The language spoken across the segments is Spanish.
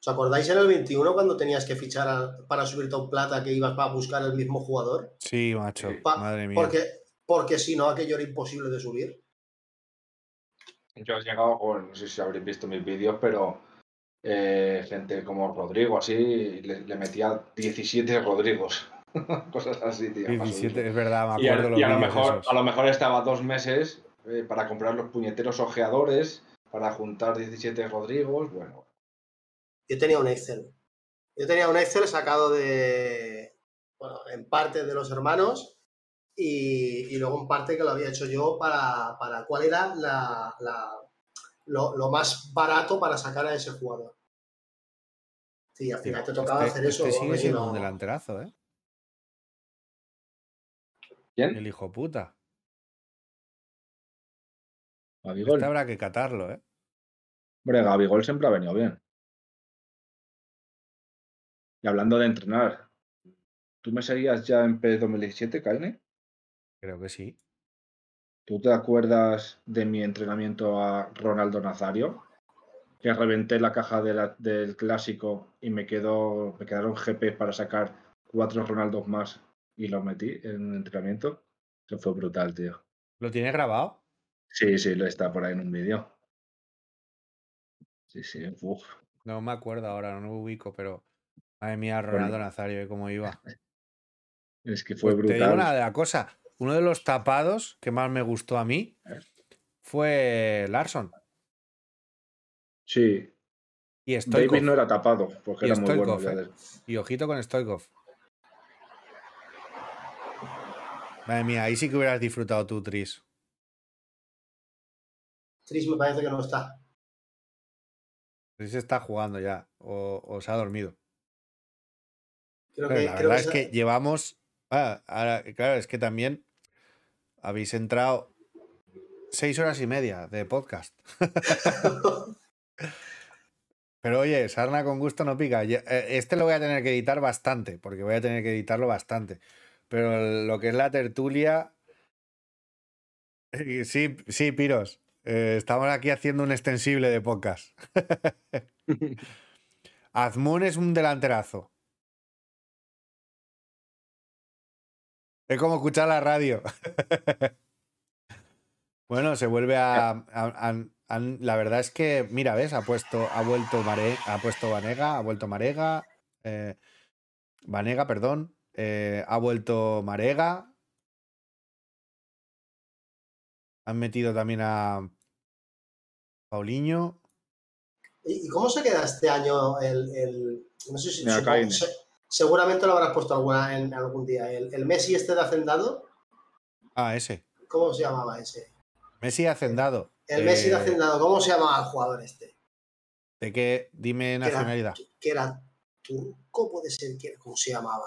¿Os acordáis en el 21 cuando tenías que fichar a- para subirte a un plata que ibas para buscar el mismo jugador? Sí, macho. Pa- Madre mía. Porque, porque si no, aquello era imposible de subir. Yo he llegado con, no sé si habréis visto mis vídeos, pero eh, gente como Rodrigo, así, le, le metía 17 Rodrigos. Cosas así, tío. para 17, subirlo. es verdad, me Y, a, acuerdo y a los lo mejor, esos. a lo mejor estaba dos meses eh, para comprar los puñeteros ojeadores, para juntar 17 Rodrigos. Bueno, Yo tenía un Excel. Yo tenía un Excel sacado de, bueno, en parte de los hermanos y, y luego en parte que lo había hecho yo para, para cuál era la, la- lo, lo más barato para sacar a ese jugador. Sí, al final te tocaba Este, hacer eso. este sigue siendo no- un delanterazo, ¿eh? ¿quién? El hijo puta. Gabigol. Este habrá que catarlo, ¿eh? Hombre, Gabigol siempre ha venido bien. Y hablando de entrenar, ¿tú me seguías ya en PES 2017, Kaine? Creo que sí. ¿Tú te acuerdas de mi entrenamiento a Ronaldo Nazario? Que reventé la caja de la- del clásico y me quedó, me quedaron GP para sacar cuatro Ronaldos más y los metí en un entrenamiento. Eso fue brutal, tío. ¿Lo tienes grabado? Sí, sí, lo está por ahí en un vídeo. Sí, sí, uf. No me acuerdo ahora, no me ubico, pero. Madre mía, Ronaldo Nazario, ¿eh? cómo iba. Es que fue Pues te digo brutal. una de la cosa. Uno de los tapados que más me gustó a mí fue Larson. Sí, Y Stoikov. David no era tapado porque Y era muy bueno. ¿eh? Y ojito con Stoikov. Madre mía, ahí sí que hubieras disfrutado tú, Tris. Tris me parece que no está. Tris está jugando ya. O, o se ha dormido. Creo Pero que, la creo verdad es que llevamos. Ah, ahora, claro, es que también habéis entrado seis horas y media de podcast. Pero oye, sarna con gusto no pica. Eh, Este lo voy a tener que editar bastante, porque voy a tener que editarlo bastante. Pero lo que es la tertulia. eh, Sí, sí, Piros. eh, estamos aquí haciendo un extensible de podcast. Azmoun es un delanterazo. Es como escuchar la radio. bueno, se vuelve a, a- a- a- La verdad es que, mira, ves, ha puesto, ha vuelto Mare, ha puesto Vanega, ha vuelto Marega, eh, Vanega, perdón, eh, ha vuelto Marega. Han metido también a Paulinho. ¿Y cómo se queda este año el. el- no sé si. Supongo- seguramente lo habrás puesto alguna, en algún día. El, el Messi este de Hacendado, Ah, ese. ¿cómo se llamaba ese? Messi hacendado. El Messi de Eh, Hacendado, ¿cómo se llamaba el jugador este? ¿De qué? Dime nacionalidad. Que era turco, puede ser, que, ¿cómo se llamaba?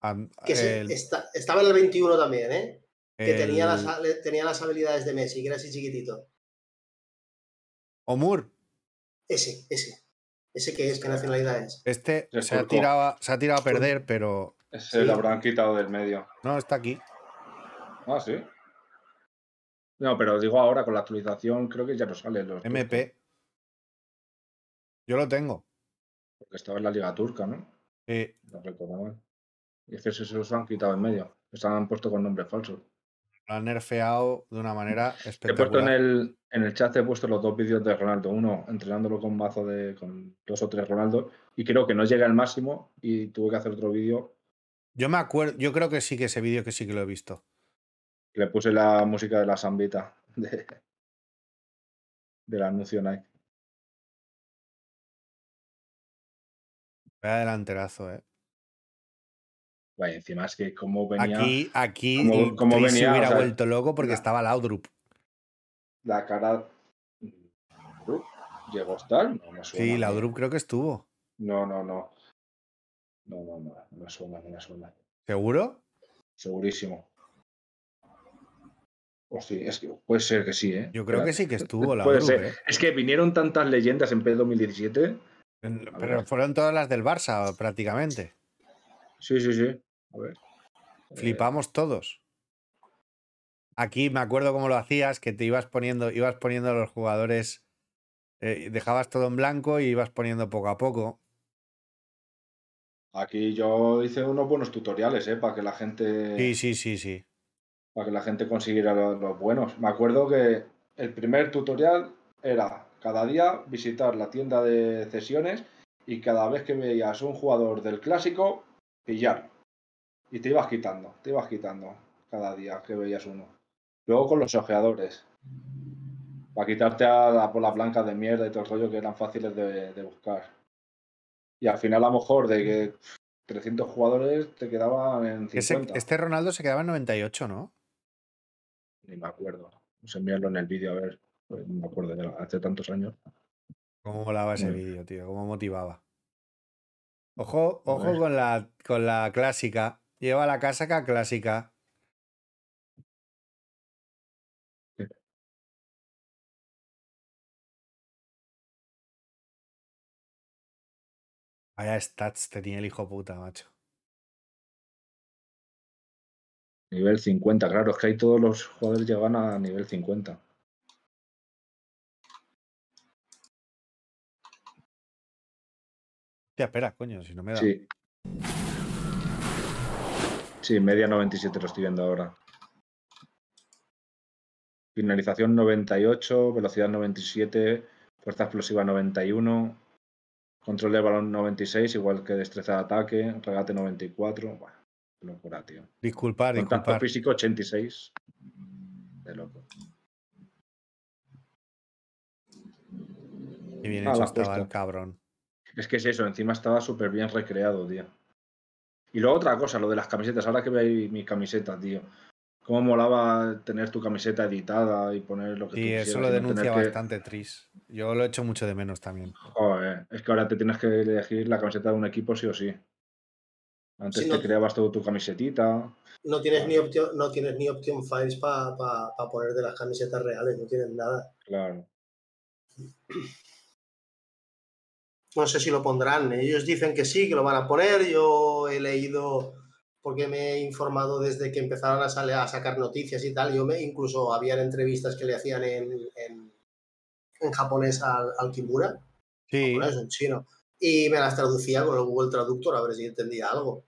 Am- Que se- el- esta- estaba en el 21 también, ¿eh? Que tenía, las, tenía las habilidades de Messi, que era así chiquitito. Omur. Ese, ese. Ese que es, ¿qué nacionalidad es? Este Es se ha, tirado, a- se ha tirado a perder, pero Ese Sí. lo habrán quitado del medio. no, está aquí. Ah, sí. No, pero digo ahora con la actualización creo que ya no sale los turcos, MP. Yo lo tengo. porque estaba en la liga turca, ¿no? Eh, No recuerdo mal. Y es que se, se los han quitado en medio. Se han puesto con nombres falsos. Lo han nerfeado de una manera He puesto en espectacular. el, en el chat, he puesto los dos vídeos de Ronaldo. Uno entrenándolo con mazo de con dos o tres Ronaldo. Y creo que no llega al máximo. Y tuve que hacer otro vídeo. Yo me acuerdo, yo creo que sí que ese vídeo que sí que lo he visto. Le puse la música de la Sambita. De, del anuncio Nike. Vaya delanterazo, eh. Vaya, encima es que como venía Aquí, aquí Chris se venía, o hubiera sea, vuelto loco porque la- estaba Laudrup. la cara. ¿Llegó hasta? No me suena. Sí, a. Laudrup creo que estuvo. No, no, no. No, no, no. No me suena, no me suena. ¿Seguro? Segurísimo. O sí, es que puede ser que sí, ¿eh? Yo creo que sí que estuvo Puede Laudrup, ser. eh. Es que vinieron tantas leyendas en P 2017. En- A Pero ver. fueron todas las del Barça, prácticamente. Sí, sí, sí. A ver. Eh, Flipamos todos. Aquí me acuerdo cómo lo hacías, que te ibas poniendo, ibas poniendo a los jugadores eh, dejabas todo en blanco y ibas poniendo poco a poco. Aquí yo hice unos buenos tutoriales, ¿eh? Para que la gente. Sí, sí, sí, sí. Para que la gente consiguiera los, los buenos. Me acuerdo que el primer tutorial era cada día visitar la tienda de cesiones y cada vez que veías un jugador del clásico, pillar. Y te ibas quitando, te ibas quitando cada día que veías uno. Luego con los ojeadores. Para quitarte a la, por las blancas de mierda y todo el rollo que eran fáciles de, de buscar. Y al final, a lo mejor, de que 300 jugadores te quedaban en Ese- 50. este Ronaldo se quedaba en 98, ¿no? Ni me acuerdo. Vamos a enviarlo en el vídeo a ver. Pues no me acuerdo, ya hace tantos años. Cómo molaba ese Muy vídeo, tío, cómo motivaba. Ojo, ojo con la, con la clásica. Lleva la casaca clásica. Vaya stats tenía el hijo puta, macho. Nivel 50, claro, es que ahí todos los jugadores llegan a nivel 50. Hostia, espera, coño, si no me da. Sí. Sí, media 97 lo estoy viendo ahora. Finalización 98, velocidad 97, fuerza explosiva 91, control de balón 96, igual que destreza de ataque, regate 94. Bueno, qué locura, tío. Disculpar, Contacto disculpar. físico 86. De loco. Qué bien Ah, hecho estaba el cabrón. Es que es eso, encima estaba súper bien recreado, tío. Y luego otra cosa, lo de las camisetas. Ahora que veo ahí mi camiseta, tío. Cómo molaba tener tu camiseta editada y poner lo que tú Sí, eso quisieras lo denuncia que- bastante Tris. Yo lo echo mucho de menos también. Joder, es que ahora te tienes que elegir la camiseta de un equipo sí o sí. Antes Sí, te no- creabas todo tu camisetita. No tienes ni option, no tienes ni option files para poner de las camisetas reales, no tienes nada. Claro. No sé si lo pondrán. Ellos dicen que sí, que lo van a poner. Yo he leído, porque me he informado desde que empezaron a, sale- a sacar noticias y tal. Yo me, incluso habían entrevistas que le hacían en, en, en japonés al, al Kimura, Sí, japonés, en chino, y me las traducía con el Google Traductor a ver si entendía algo.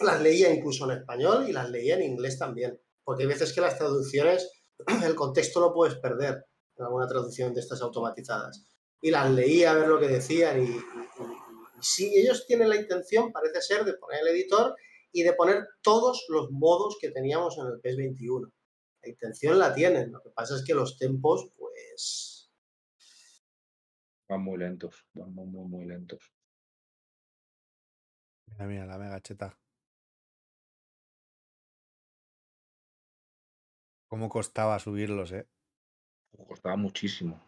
Las leía incluso en español y las leía en inglés también, porque hay veces que las traducciones, el contexto lo puedes perder en alguna traducción de estas automatizadas. Y las leía a ver lo que decían y, y, y- y sí, ellos tienen la intención, parece ser, de poner el editor y de poner todos los modos que teníamos en el PES 21. La intención la tienen, lo que pasa es que los tempos, pues, Van muy lentos. Van muy, muy, muy lentos. mira, mira, la mega cheta. Cómo costaba subirlos, eh. Costaba muchísimo.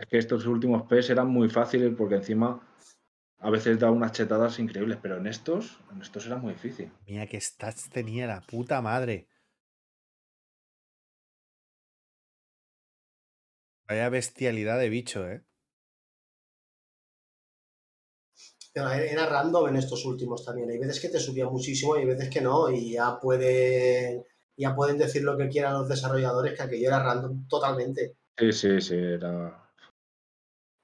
Es que estos últimos PES eran muy fáciles porque encima a veces da unas chetadas increíbles, pero en estos, en estos era muy difícil. Mira qué stats tenía la puta madre. Vaya bestialidad de bicho, eh. Pero era random en estos últimos también. Hay veces que te subía muchísimo y hay veces que no. Y ya pueden, ya pueden decir lo que quieran los desarrolladores, que aquello era random totalmente. Sí, sí, sí, era.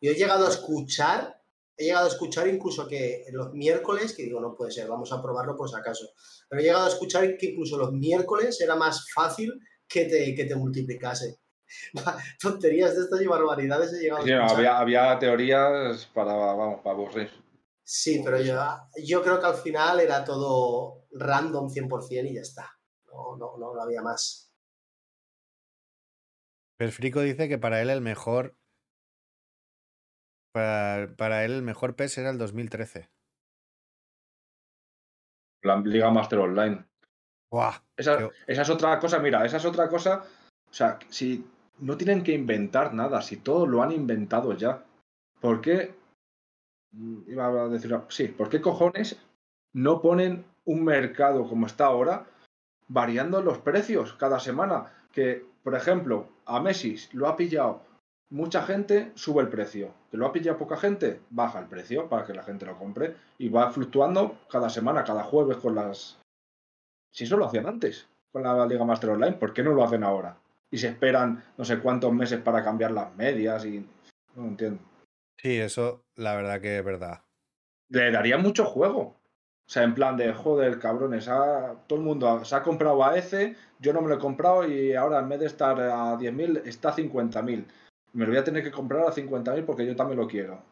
Yo he llegado a escuchar, he llegado a escuchar incluso que los miércoles, que digo, no puede ser, vamos a probarlo por si acaso. Pero he llegado a escuchar que incluso los miércoles era más fácil que te, que te multiplicase. Tonterías de estas y barbaridades he llegado a Sí, no, escuchar. había, había teorías para, vamos, para aburrir. Sí, pero yo, yo creo que al final era todo random 100% y ya está. No, no, no, no había más. Perfrico dice que para él el mejor. Para, para él el mejor PES era el 2013. La Liga Master Online. Esa, esa es otra cosa, mira, esa es otra cosa. O sea, si no tienen que inventar nada, si todo lo han inventado ya, ¿por qué? mm, Iba a decir, sí, ¿por qué cojones no ponen un mercado como está ahora variando los precios cada semana? Que, por ejemplo, a Messi lo ha pillado mucha gente, sube el precio. Que lo ha pillado poca gente, baja el precio para que la gente lo compre y va fluctuando cada semana, cada jueves con las, si eso lo hacían antes con la Liga Master Online, ¿por qué no lo hacen ahora? y se esperan no sé cuántos meses para cambiar las medias y no lo entiendo. Sí, eso la verdad que es verdad. Le daría mucho juego. O sea, en plan de, joder, cabrones, ha- todo el mundo se ha comprado a ese, yo no me lo he comprado y ahora en vez de estar a 10.000 está a 50.000. Me lo voy a tener que comprar a 50.000 porque yo también lo quiero.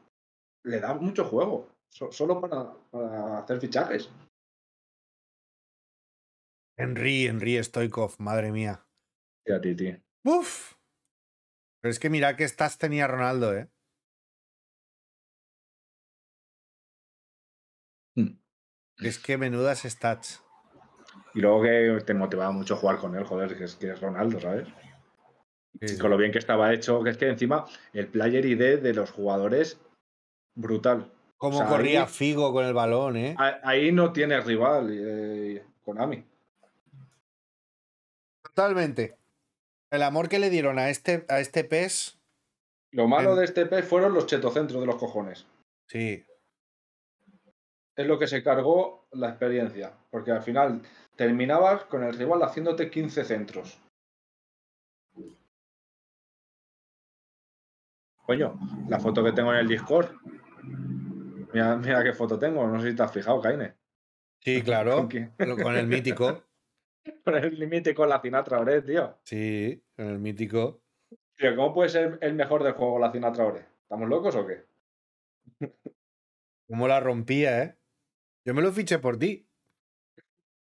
Le da mucho juego, so- solo para, para hacer fichajes. Henry, Henry Stoikov, madre mía. Y a ti, tío. Uf. Pero es que mira que stats tenía Ronaldo, ¿eh? Hmm. Es que menudas stats. Y luego que te motivaba mucho jugar con él, joder, que es, que es Ronaldo, ¿sabes? Sí, con lo bien que estaba hecho, que es que encima el player ID de los jugadores, brutal. Cómo o sea, corría ahí- Figo con el balón, ¿eh? Ahí no tiene rival, eh, Konami. Totalmente. El amor que le dieron a este, a este PES, Lo malo En- de este pez fueron los chetocentros de los cojones. sí. Es lo que se cargó la experiencia. Porque al final terminabas con el rival haciéndote 15 centros. Coño, la foto que tengo en el Discord. Mira, mira qué foto tengo. No sé si te has fijado, Kaine. Sí, claro. ¿Con el mítico. Con el límite con la Sinatra Ore, tío. Sí, con el mítico. Tío, ¿cómo puede ser el mejor del juego la Sinatra Ore? ¿Estamos locos o qué? Cómo la rompía, ¿eh? Yo me lo fiché por ti.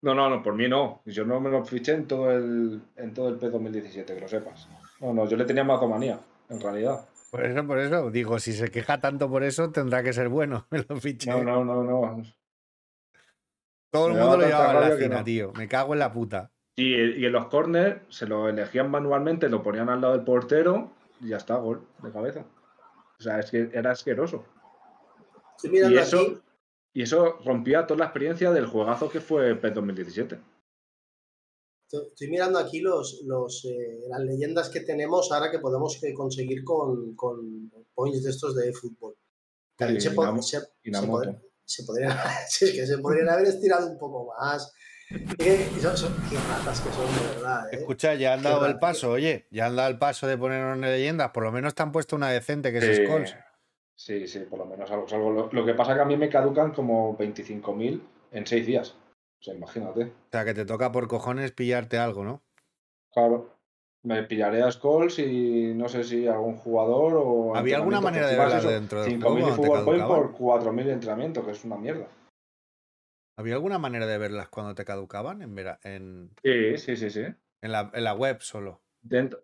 No, no, no, por mí no. Yo no me lo fiché en todo el, en todo el P2017, que lo sepas. No, no, yo le tenía mazomanía, en realidad. Por eso, por eso. Digo, si se queja tanto por eso, tendrá que ser bueno. Me lo fiché. No, no, no, no. Todo el me mundo lo llevaba en la no. tío. Me cago en la puta. Y, y en los corners se lo elegían manualmente, lo ponían al lado del portero y ya está, gol de cabeza. O sea, es que era asqueroso. Y eso, aquí. y eso rompía toda la experiencia del juegazo que fue P2017. Estoy estoy mirando aquí los, los, eh, las leyendas que tenemos ahora que podemos eh, conseguir con, con points de estos de fútbol. También Sí, se, po- Inamo- se- Inamoto. se, podría- se podrían, si es que se podrían haber estirado un poco más. Eh, y son, son- qué ratas que son, de verdad. ¿eh? Escucha, ya han Qué dado el paso, oye. Ya han dado el paso de ponernos en leyendas. Por lo menos te han puesto una decente que es Sí, Skulls. Sí, sí, por lo menos algo. es algo. Lo, lo que pasa es que a mí me caducan como 25.000 en 6 días. O sea, imagínate. O sea, que te toca por cojones pillarte algo, ¿no? Claro. Me pillaré a Skulls y no sé si algún jugador o. ¿Había alguna manera de verlas dentro del 5.000 juego de cuando te fútbol point por 4.000 de entrenamiento, que es una mierda. ¿Había alguna manera de verlas cuando te caducaban? En, vera- en, Sí, sí, sí, sí. en, la, en la web solo. Dentro...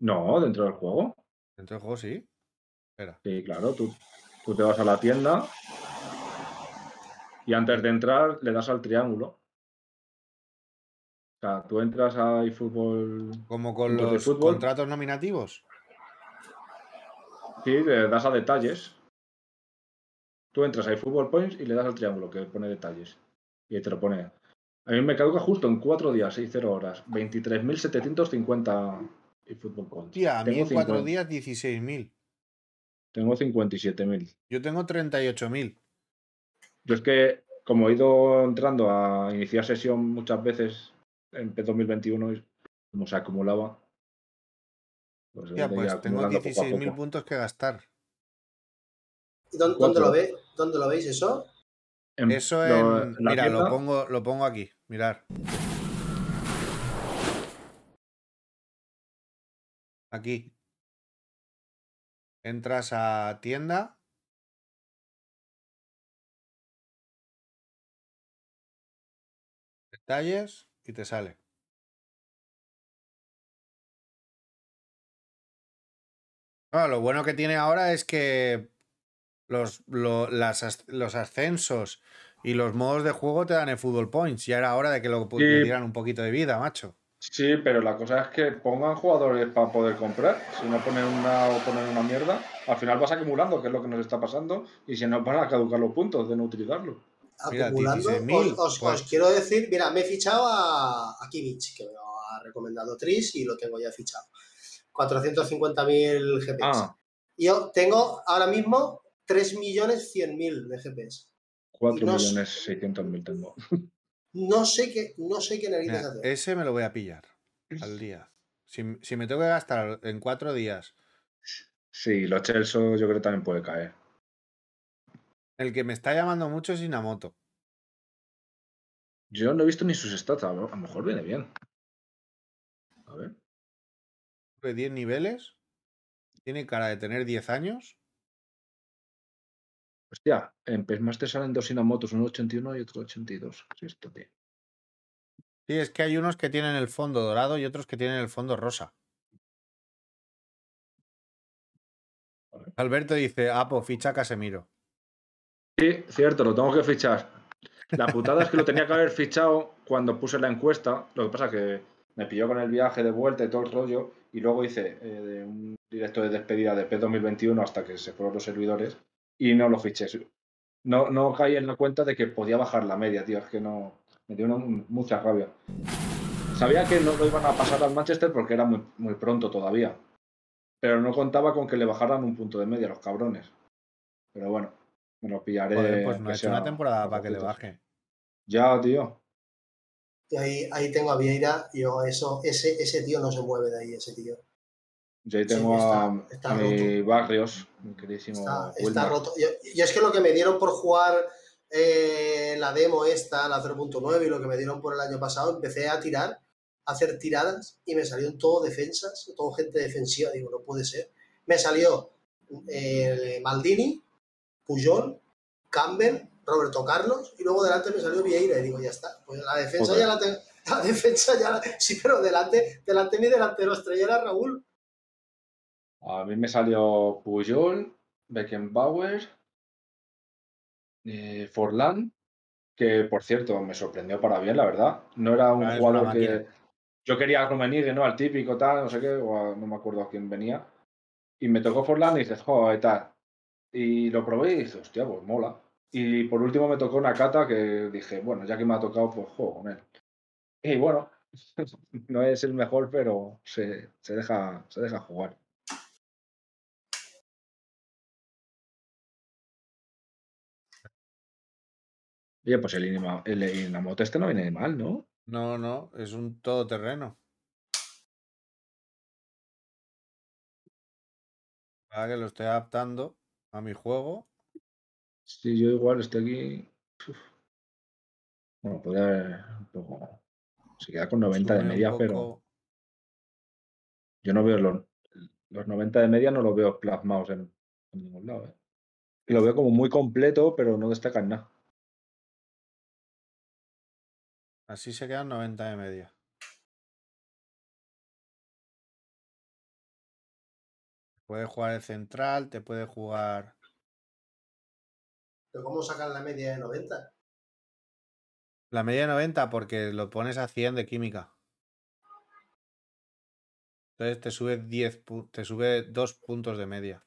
No, dentro del juego. Dentro del juego sí. Espera. Sí, claro, tú, tú te vas a la tienda y antes de entrar le das al triángulo. O sea, tú entras a eFootball, Como con los fútbol. contratos nominativos. sí, le das a detalles. Tú entras a eFootball Points y le das al triángulo que pone detalles. Y te lo pone. A mí me caduca justo en 4 días, 6, 0 horas. 23.750 eFootball Points. Tía, a mí Tengo en cuatro 50 días 16.000. Tengo 57.000. Yo tengo 38.000. Yo es que, como he ido entrando a iniciar sesión muchas veces en P2021, y como se acumulaba, pues, ido pues tengo acumulando poco a 16.000 poco. puntos que gastar. ¿Y dónde, lo ve, ¿Dónde lo veis eso? En- Eso lo- en. Mira, lo pongo, lo pongo aquí. Mirar. Aquí. Entras a tienda. Detalles y te sale. Lo bueno que tiene ahora es que los, lo- las as- los ascensos y los modos de juego te dan el fútbol points. Ya era hora de que lo Sí. le dieran un poquito de vida, macho. Sí, pero la cosa es que pongan jugadores para poder comprar. Si no ponen una o ponen una mierda, al final vas acumulando, que es lo que nos está pasando, y se nos van a caducar los puntos de no utilizarlo. Mira, Acumulando. 16.000, os, os- pues. os quiero decir, mira, me he fichado a, a Kimmich, que me lo ha recomendado Tris y lo tengo ya fichado. 450.000 GPS. Ah, Yo tengo ahora mismo 3.100.000 de GPS. 4 no- millones 600 mil tengo. No sé qué, no sé qué narices Mira, hacer. ese me lo voy a pillar al día. Si, si me tengo que gastar en cuatro días Sí, los Chelsea yo creo que también puede caer. El que me está llamando mucho es Inamoto. Yo no he visto ni sus stats, a lo mejor viene bien. A ver. De 10 niveles. Tiene cara de tener 10 años. Hostia, en Pesmaster salen dos Inamotos, uno 81 y otro 82. Sí, esto, tío. Sí, es que hay unos que tienen el fondo dorado y otros que tienen el fondo rosa. Alberto dice, Apo, ficha Casemiro. Sí, cierto, lo tengo que fichar. La putada es que lo tenía que haber fichado cuando puse la encuesta. Lo que pasa que me pilló con el viaje de vuelta y todo el rollo. Y luego hice eh, un directo de despedida de P2021 hasta que se fueron los servidores. Y no lo fiché. No, no caí en la cuenta de que podía bajar la media, tío. Es que no. Me dio mucha rabia. Sabía que no lo iban a pasar al Manchester porque era muy, muy pronto todavía. Pero no contaba con que le bajaran un punto de media los cabrones. Pero bueno, me lo pillaré. Joder, pues no ha hecho una sea temporada a para que le baje. Ya, tío. Y ahí, ahí tengo a Vieira y yo, eso, ese, ese tío no se mueve de ahí, ese tío. Yo ahí Sí, tengo está- a, está a mi roto. Barrios, mi queridísimo Está, roto. Yo, yo es que lo que me dieron por jugar eh, la demo esta, la 0.9 y lo que me dieron por el año pasado, empecé a tirar, a hacer tiradas y me salieron todo defensas, todo gente defensiva. Digo, no puede ser. Me salió eh, Maldini, Puyol, Campbell, Roberto Carlos y luego delante me salió Vieira y digo, ya está. Pues la defensa Joder. ya la tengo. La defensa ya la... Sí, pero delante, delante mi delantero estrella era Raúl. A mí me salió Puyol, Beckenbauer, eh, Forlán, que por cierto me sorprendió para bien, la verdad. No era un Ah, jugador que. Yo quería a Rummenigge, ¿no? Al típico, tal, no sé qué, o a- no me acuerdo a quién venía. Y me tocó Forlán y dices, joder, tal. Y lo probé y dije, hostia, pues mola. Y por último me tocó una cata que dije, bueno, ya que me ha tocado, pues juego con él. Y bueno, no es el mejor, pero se, se deja, se deja jugar. Oye, pues el, Inima- el Inamoto este no viene mal, ¿no? No, no, es un todoterreno. Ahora que lo estoy adaptando a mi juego. Sí, yo igual estoy aquí. uf. Bueno, podría haber un poco. Se queda con 90 de sube media, pero yo no veo los, los 90 de media, no los veo plasmados en, en ningún lado. ¿eh? Y lo veo como muy completo, pero no destaca en nada. Así se quedan 90 de media. Puede jugar el central, te puede jugar. ¿Pero cómo sacan la media de 90? La media de 90 porque lo pones a 100 de química. Entonces te sube 10, pu- te sube 2 puntos de media.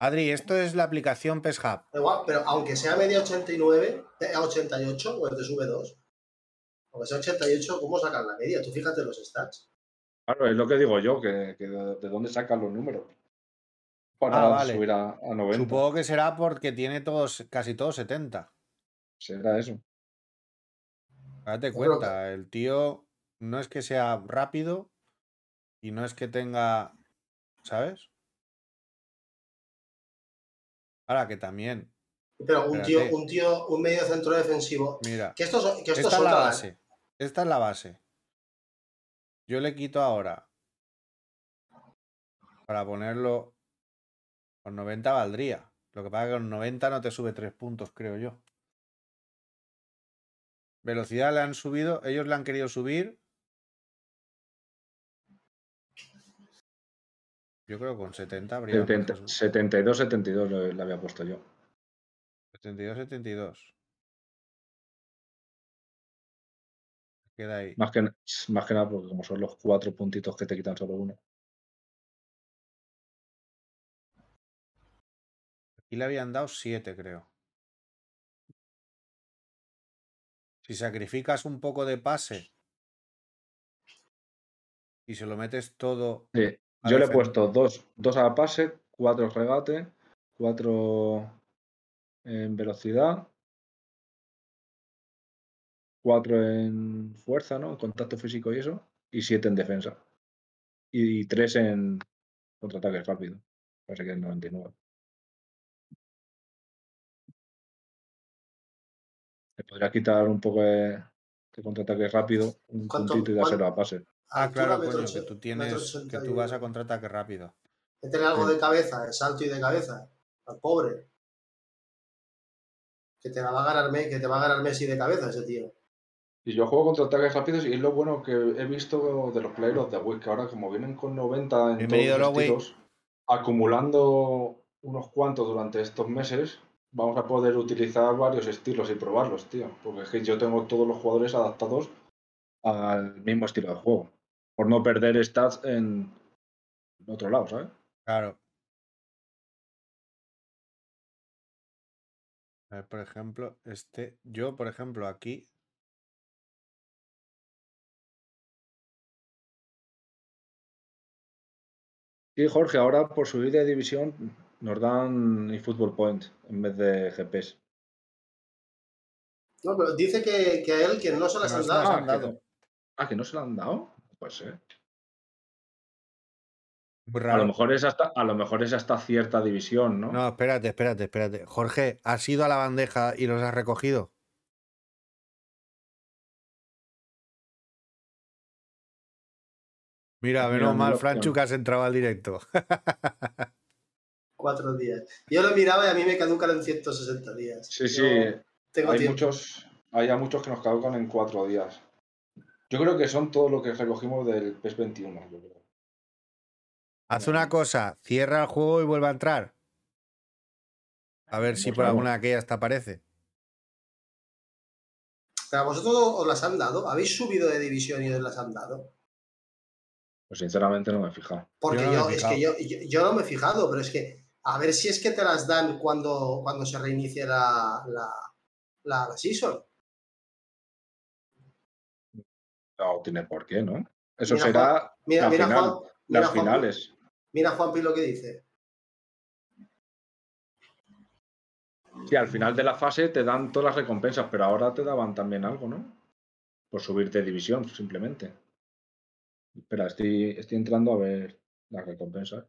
Adri, esto es la aplicación PESHub. Da igual, pero aunque sea media 89, eh, a 88, pues te sube 2. Aunque sea 88, ¿cómo sacan la media? Tú fíjate los stats. Claro, es lo que digo yo, que, que de, de dónde sacan los números. Para Ah, vale. subir a, a 90. Supongo que será porque tiene todos, casi todos 70. Será eso. Date cuenta, el tío no es que sea rápido y no es que tenga, ¿sabes? Ahora que también, Pero un tío, un tío, un medio centro defensivo. mira, Que que esto esta es la base. Esta es la base. Yo le quito ahora para ponerlo con 90 valdría. Lo que pasa es que con 90 no te sube 3 puntos, creo yo. Velocidad le han subido, ellos le han querido subir. Yo creo que con 70 habría. más que 70 su- 72, 72 le, le había puesto yo. 72, 72. Queda ahí. Más que, más que nada porque como son los cuatro puntitos que te quitan solo uno. Aquí le habían dado 7, creo. Si sacrificas un poco de pase y se lo metes todo. Sí, yo le he puesto dos, dos a pase, cuatro regate, cuatro en velocidad, cuatro en fuerza, ¿no? En contacto físico y eso. y 7 en defensa. Y 3 en contraataque rápido. Parece que es 99. Le podría quitar un poco de, de contraataque rápido, un ¿Cuánto- puntito y dárselo a pase. Ah, claro, Altura, coño, que tú tienes, que tú vas a contraataque rápido. que tener algo Sí. de cabeza, de salto y de cabeza. Al pobre. Que te la va a ganar, Me- que te va a ganar Messi de cabeza ese tío. Y yo juego contraataques rápidos y es lo bueno que he visto de los players de Wii, que ahora como vienen con 90 en Bienvenido, todos los estilos, acumulando unos cuantos durante estos meses, vamos a poder utilizar varios estilos y probarlos, tío. Porque es que yo tengo todos los jugadores adaptados al mismo estilo de juego. Por no perder stats en otro lado, ¿sabes? Claro. A ver, por ejemplo, este, yo, por ejemplo, aquí, Y Jorge, ahora por subir de división nos dan eFootball Point en vez de GPS. No, pero dice que, que a él que no se las no han dado. Ah, han que dado. Ah, que no se la han dado. Pues sí. muy A raro. lo mejor es hasta, a lo mejor es hasta cierta división, ¿no? No, espérate, espérate, espérate. Jorge, ¿has ido a la bandeja y los has recogido? Mira, menos mal, Franchu, que has entrado al directo. Cuatro días. Yo lo miraba y a mí me caducan en 160 días. Sí, sí. Tengo hay tiempo. muchos, hay a muchos que nos caducan en cuatro días. Yo creo que son todo lo que recogimos del PES 21, yo creo. Haz una cosa, cierra el juego y vuelve a entrar. A ver si Pues por alguna de aquellas te aparece. A vosotros os las han dado. ¿Habéis subido de división y os las han dado? Pues sinceramente no me he fijado. Porque Yo no me yo, he es que yo, yo, yo no me he fijado, pero es que a ver si es que te las dan cuando, cuando se reinicie la, la, la, la season. No tiene por qué, ¿no? Eso Mira, será Mira, La mira, final, Juan, mira, las finales. mira Juanpi lo que dice. Sí, al final de la fase te dan todas las recompensas, pero ahora te daban también algo, ¿no? Por subir de división, simplemente. Espera, estoy, estoy entrando a ver las recompensas.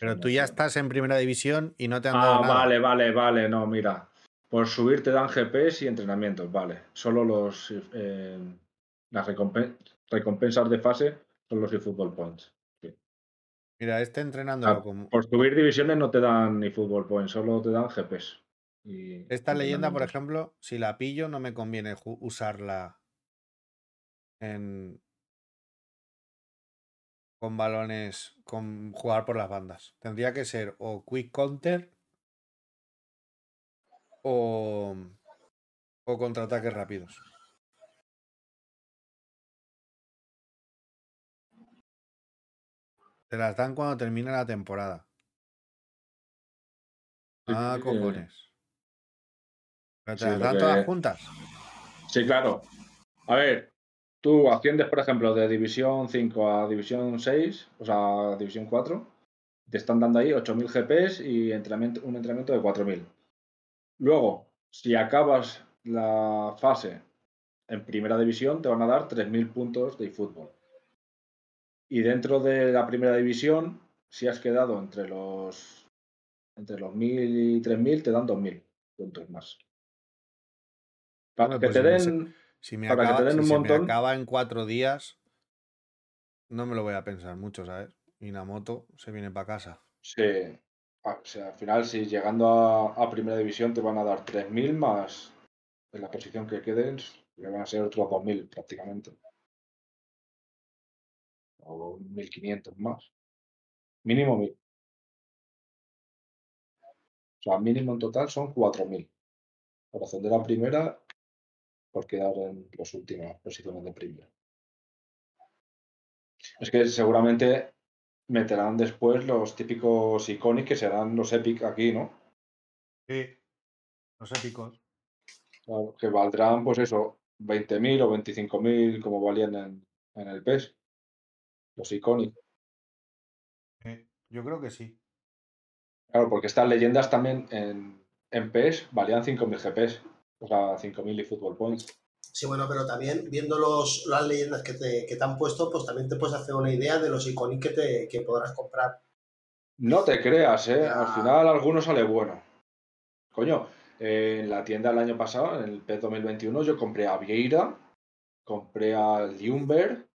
Pero tú ya estás en primera división y no te han dado Ah, nada. vale, vale, vale. No, mira. Por subir te dan GPS y entrenamientos, vale. Solo los eh, las recompen- recompensas de fase son los eFootball Points. Mira, este entrenándolo Ah, como. Por subir divisiones no te dan ni Football Points, solo te dan GPS. y Esta leyenda, por ejemplo, si la pillo, no me conviene usarla en. con balones, con jugar por las bandas. Tendría que ser o Quick Counter o. o contraataques rápidos. Te las dan cuando termine la temporada. Ah, cojones. Pero te sí, las dan que- todas juntas. Sí, claro. A ver, tú asciendes, por ejemplo, de División 5 a División 6, o sea, División 4, te están dando ahí 8.000 GPS y entrenamiento, un entrenamiento de 4.000. Luego, si acabas la fase en primera división, te van a dar 3.000 puntos de fútbol. Y dentro de la primera división, si has quedado entre los entre los 1.000 y 3.000, te dan 2.000 puntos más. Para que pues te den Si me, Para que te acaba, den si un se me acaba en cuatro días, no me lo voy a pensar mucho, ¿sabes? Inamoto se viene para casa. Sí. Ah, O sea, al final, si llegando a, a primera división te van a dar 3.000 más en la posición que quedes, que van a ser otros 2.000 prácticamente. O 1.500 más. Mínimo 1.000. O sea, mínimo en total son 4.000. Por ascender a primera, por quedar en las últimas posiciones de primera. Es que seguramente meterán después los típicos iconic que serán los epic aquí, ¿no? Sí. Los épicos. Claro, que valdrán, pues eso, 20.000 o 25.000 como valían en, en el PES. Los iconic. Yo creo que sí. Claro, porque estas leyendas también en, en PES valían 5.000 GPs. O sea, 5.000 y Football Points. Sí, bueno, pero también viendo los, las leyendas que te, que te han puesto, pues también te puedes hacer una idea de los iconic que, te, que podrás comprar. No te creas, ¿eh? Ya. Al final alguno sale bueno. Coño, eh, en la tienda el año pasado, en el P 2021, yo compré a Vieira, compré a Ljungberg,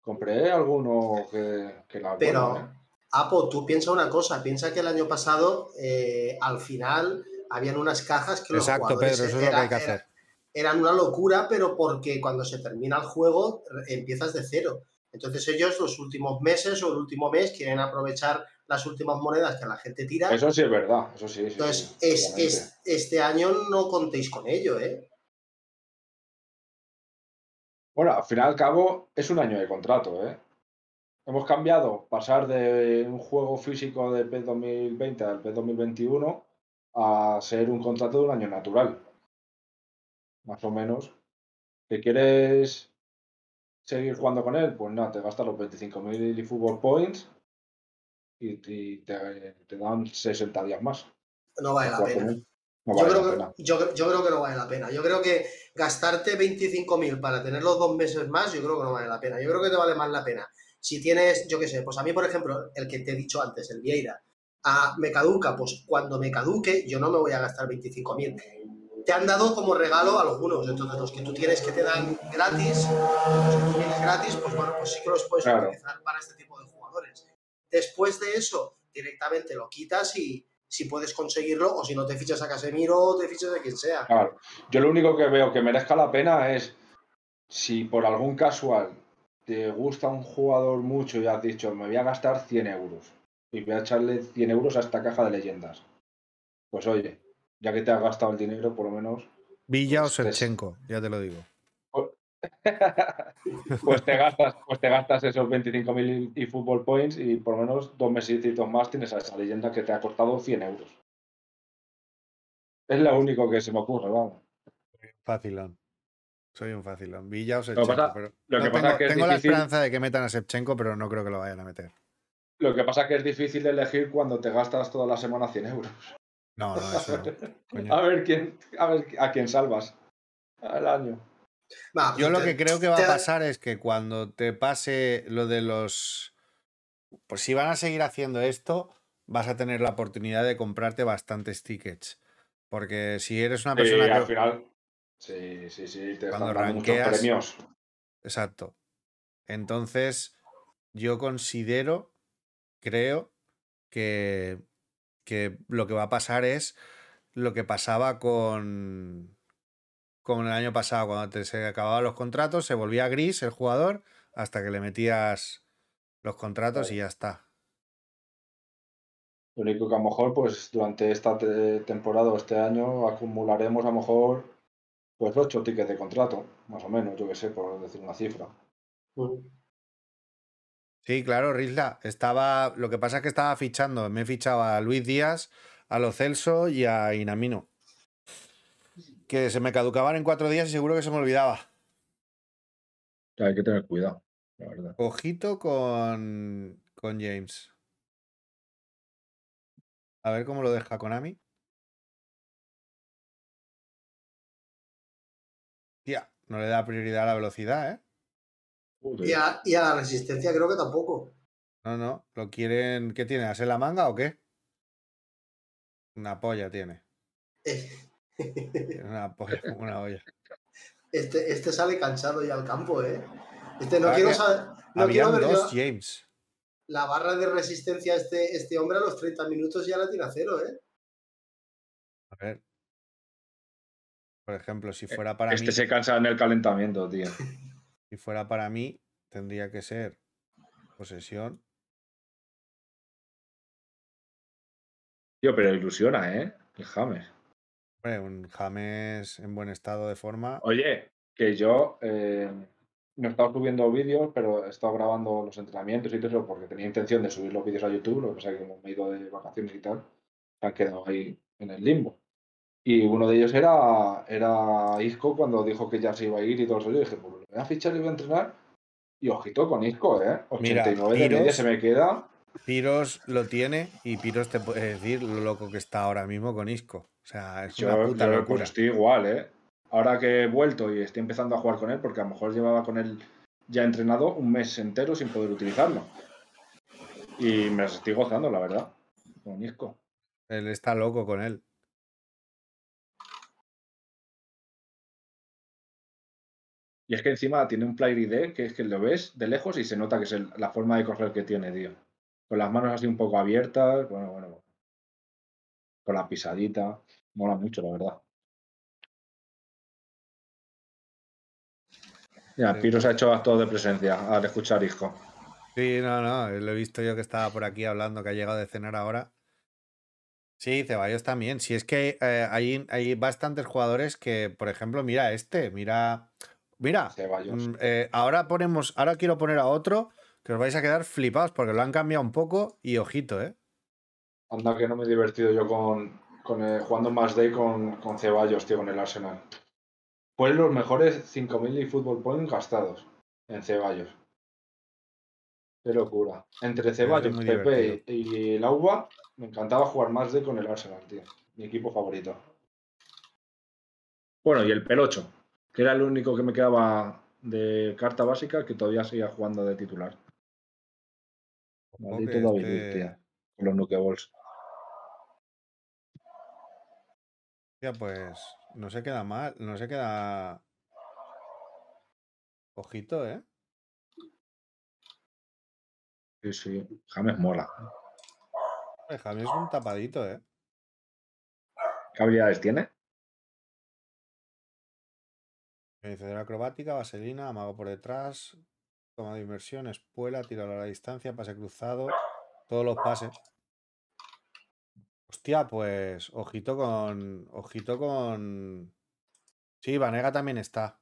compré alguno que, que era Pero, bueno, ¿eh? Apo, tú piensa una cosa, piensa que el año pasado, eh, al final, habían unas cajas que los Exacto, jugadores Pedro, eso es lo que hay que era- hacer. eran una locura, pero porque cuando se termina el juego empiezas de cero. Entonces ellos los últimos meses o el último mes quieren aprovechar las últimas monedas que la gente tira. Eso sí es verdad, eso sí. sí, Entonces, sí, es, es- este año no contéis con ello, ¿eh? Bueno, al fin y al cabo es un año de contrato, ¿eh? Hemos cambiado, pasar de un juego físico de P 2020 al P 2021 a ser un contrato de un año natural. Más o menos. ¿Que quieres seguir jugando con él? Pues nada, te gastas los 25.000 eFootball Points y, y te, te dan 60 días más. No vale la pena. Yo creo, que, pena. yo, yo creo que no vale la pena. Yo creo que gastarte 25.000 para tener los dos meses más, yo creo que no vale la pena. Yo creo que te vale más la pena. Si tienes, yo qué sé, pues a mí, por ejemplo, el que te he dicho antes, el Vieira, a, me caduca, pues cuando me caduque, yo no me voy a gastar 25.000. Te han dado como regalo algunos, entonces los que tú tienes que te dan gratis, los que tú tienes gratis, pues bueno, pues sí que los puedes Claro. utilizar para este tipo de jugadores. Después de eso, directamente lo quitas y si puedes conseguirlo, o si no te fichas a Casemiro o te fichas a quien sea. Claro. Yo lo único que veo que merezca la pena es si por algún casual te gusta un jugador mucho y has dicho, me voy a gastar 100 euros y voy a echarle 100 euros a esta caja de leyendas. Pues oye, ya que te has gastado el dinero, por lo menos, Villa o Pues, pues- Serchenko, ya te lo digo. pues te gastas, pues te gastas esos 25.000 y fútbol points y por lo menos dos mesecitos más tienes a esa leyenda que te ha costado 100 euros. Es lo único que se me ocurre, vamos. Facilón. Soy un facilón. Villa o que Shevchenko. pasa- pero lo que no pasa tengo es que es tengo la esperanza de que metan a Shevchenko, pero no creo que lo vayan a meter. Lo que pasa es que es difícil de elegir cuando te gastas toda la semana 100 euros. No, no, eso no. coño. A ver quién, a ver a quién salvas al año. Va, Yo lo te- que creo que va te- a pasar es que cuando te pase lo de los... Pues si van a seguir haciendo esto, vas a tener la oportunidad de comprarte bastantes tickets. Porque si eres una Sí, persona al que... final. Sí, sí, sí. Te Cuando están muchos premios. Exacto. Entonces, yo considero, creo que, que lo que va a pasar es lo que pasaba con, con el año pasado, cuando te, se acababan los contratos, se volvía gris el jugador hasta que le metías los contratos y ya está. Lo único que a lo mejor, pues durante esta te- temporada o este año acumularemos a lo mejor pues ocho tickets de contrato, más o menos, yo que sé, por decir una cifra. Mm. Sí, claro, Risla. Estaba. Lo que pasa es que estaba fichando. Me he fichado a Luis Díaz, a Lo Celso y a Inamino. Que se me caducaban en cuatro días y seguro que se me olvidaba. Hay que tener cuidado, la verdad. Ojito con, con James. A ver cómo lo deja Konami. Tía, no le da prioridad a la velocidad, ¿eh? Y a, y a la resistencia creo que tampoco. No, no. Lo quieren. ¿Qué tiene? ¿Hacer la manga o qué? Una polla tiene. Eh, Tiene una polla, una olla. Este, este sale cansado ya al campo, ¿eh? Este no quiero saber. No Habían quiero ver dos yo James. la barra de resistencia este, este hombre a los 30 minutos ya la tira a cero, ¿eh? A ver. Por ejemplo, si fuera para Este mí, se cansa en el calentamiento, tío. si fuera para mí, tendría que ser posesión. Tío, pero ilusiona, ¿eh? El James. Hombre, un James en buen estado de forma. Oye, que yo eh, no he estado subiendo vídeos, pero he estado grabando los entrenamientos y todo eso porque tenía intención de subir los vídeos a YouTube, lo que pasa es que como me he ido de vacaciones y tal, se han quedado ahí en el limbo. Y uno de ellos era, era Isco cuando dijo que ya se iba a ir y todo eso. Yo dije, pues voy a fichar y voy a entrenar. Y ojito con Isco, ¿eh? Mira, 89 de media se me queda. Piros lo tiene y Piros te puede decir lo loco que está ahora mismo con Isco. O sea, es Yo, una puta yo, locura. estoy igual, ¿eh? ahora que he vuelto y estoy empezando a jugar con él, porque a lo mejor llevaba con él ya entrenado un mes entero sin poder utilizarlo. Y me estoy gozando, la verdad. Con Isco. Él está loco con él. Y es que encima tiene un play ID que es que lo ves de lejos y se nota que es la forma de correr que tiene, tío. Con las manos así un poco abiertas, bueno, bueno. Con la pisadita. Mola mucho, la verdad. Ya, Piro se ha hecho acto de presencia al escuchar Isco. Sí, no, no, lo he visto yo que estaba por aquí hablando, que ha llegado de cenar ahora. Sí, Ceballos también. Si es que eh, hay, hay bastantes jugadores que, por ejemplo, mira este, mira Mira, mm, eh, ahora ponemos, ahora quiero poner a otro que os vais a quedar flipados porque lo han cambiado un poco y ojito, ¿eh? Anda que no me he divertido yo con, jugando más day con, con Ceballos, tío, con el Arsenal. Fue los mejores 5.000 y fútbol points gastados en Ceballos. Qué locura. Entre Ceballos, Pepe y el Agua, me encantaba jugar más day con el Arsenal, tío. Mi equipo favorito. Bueno, y el Pelocho que era el único que me quedaba de carta básica que todavía seguía jugando de titular. Maldito David este... con los Nukeballs. Ya, pues no se queda mal, no se queda. Ojito, ¿eh? Sí, sí, James mola. James es un tapadito, ¿eh? ¿Qué habilidades tiene? Iniciación acrobática, vaselina, amago por detrás, toma de inversión, espuela, tiro a la distancia, pase cruzado, todos los pases. Hostia, pues ojito con. Ojito con. Sí, Vanega también está.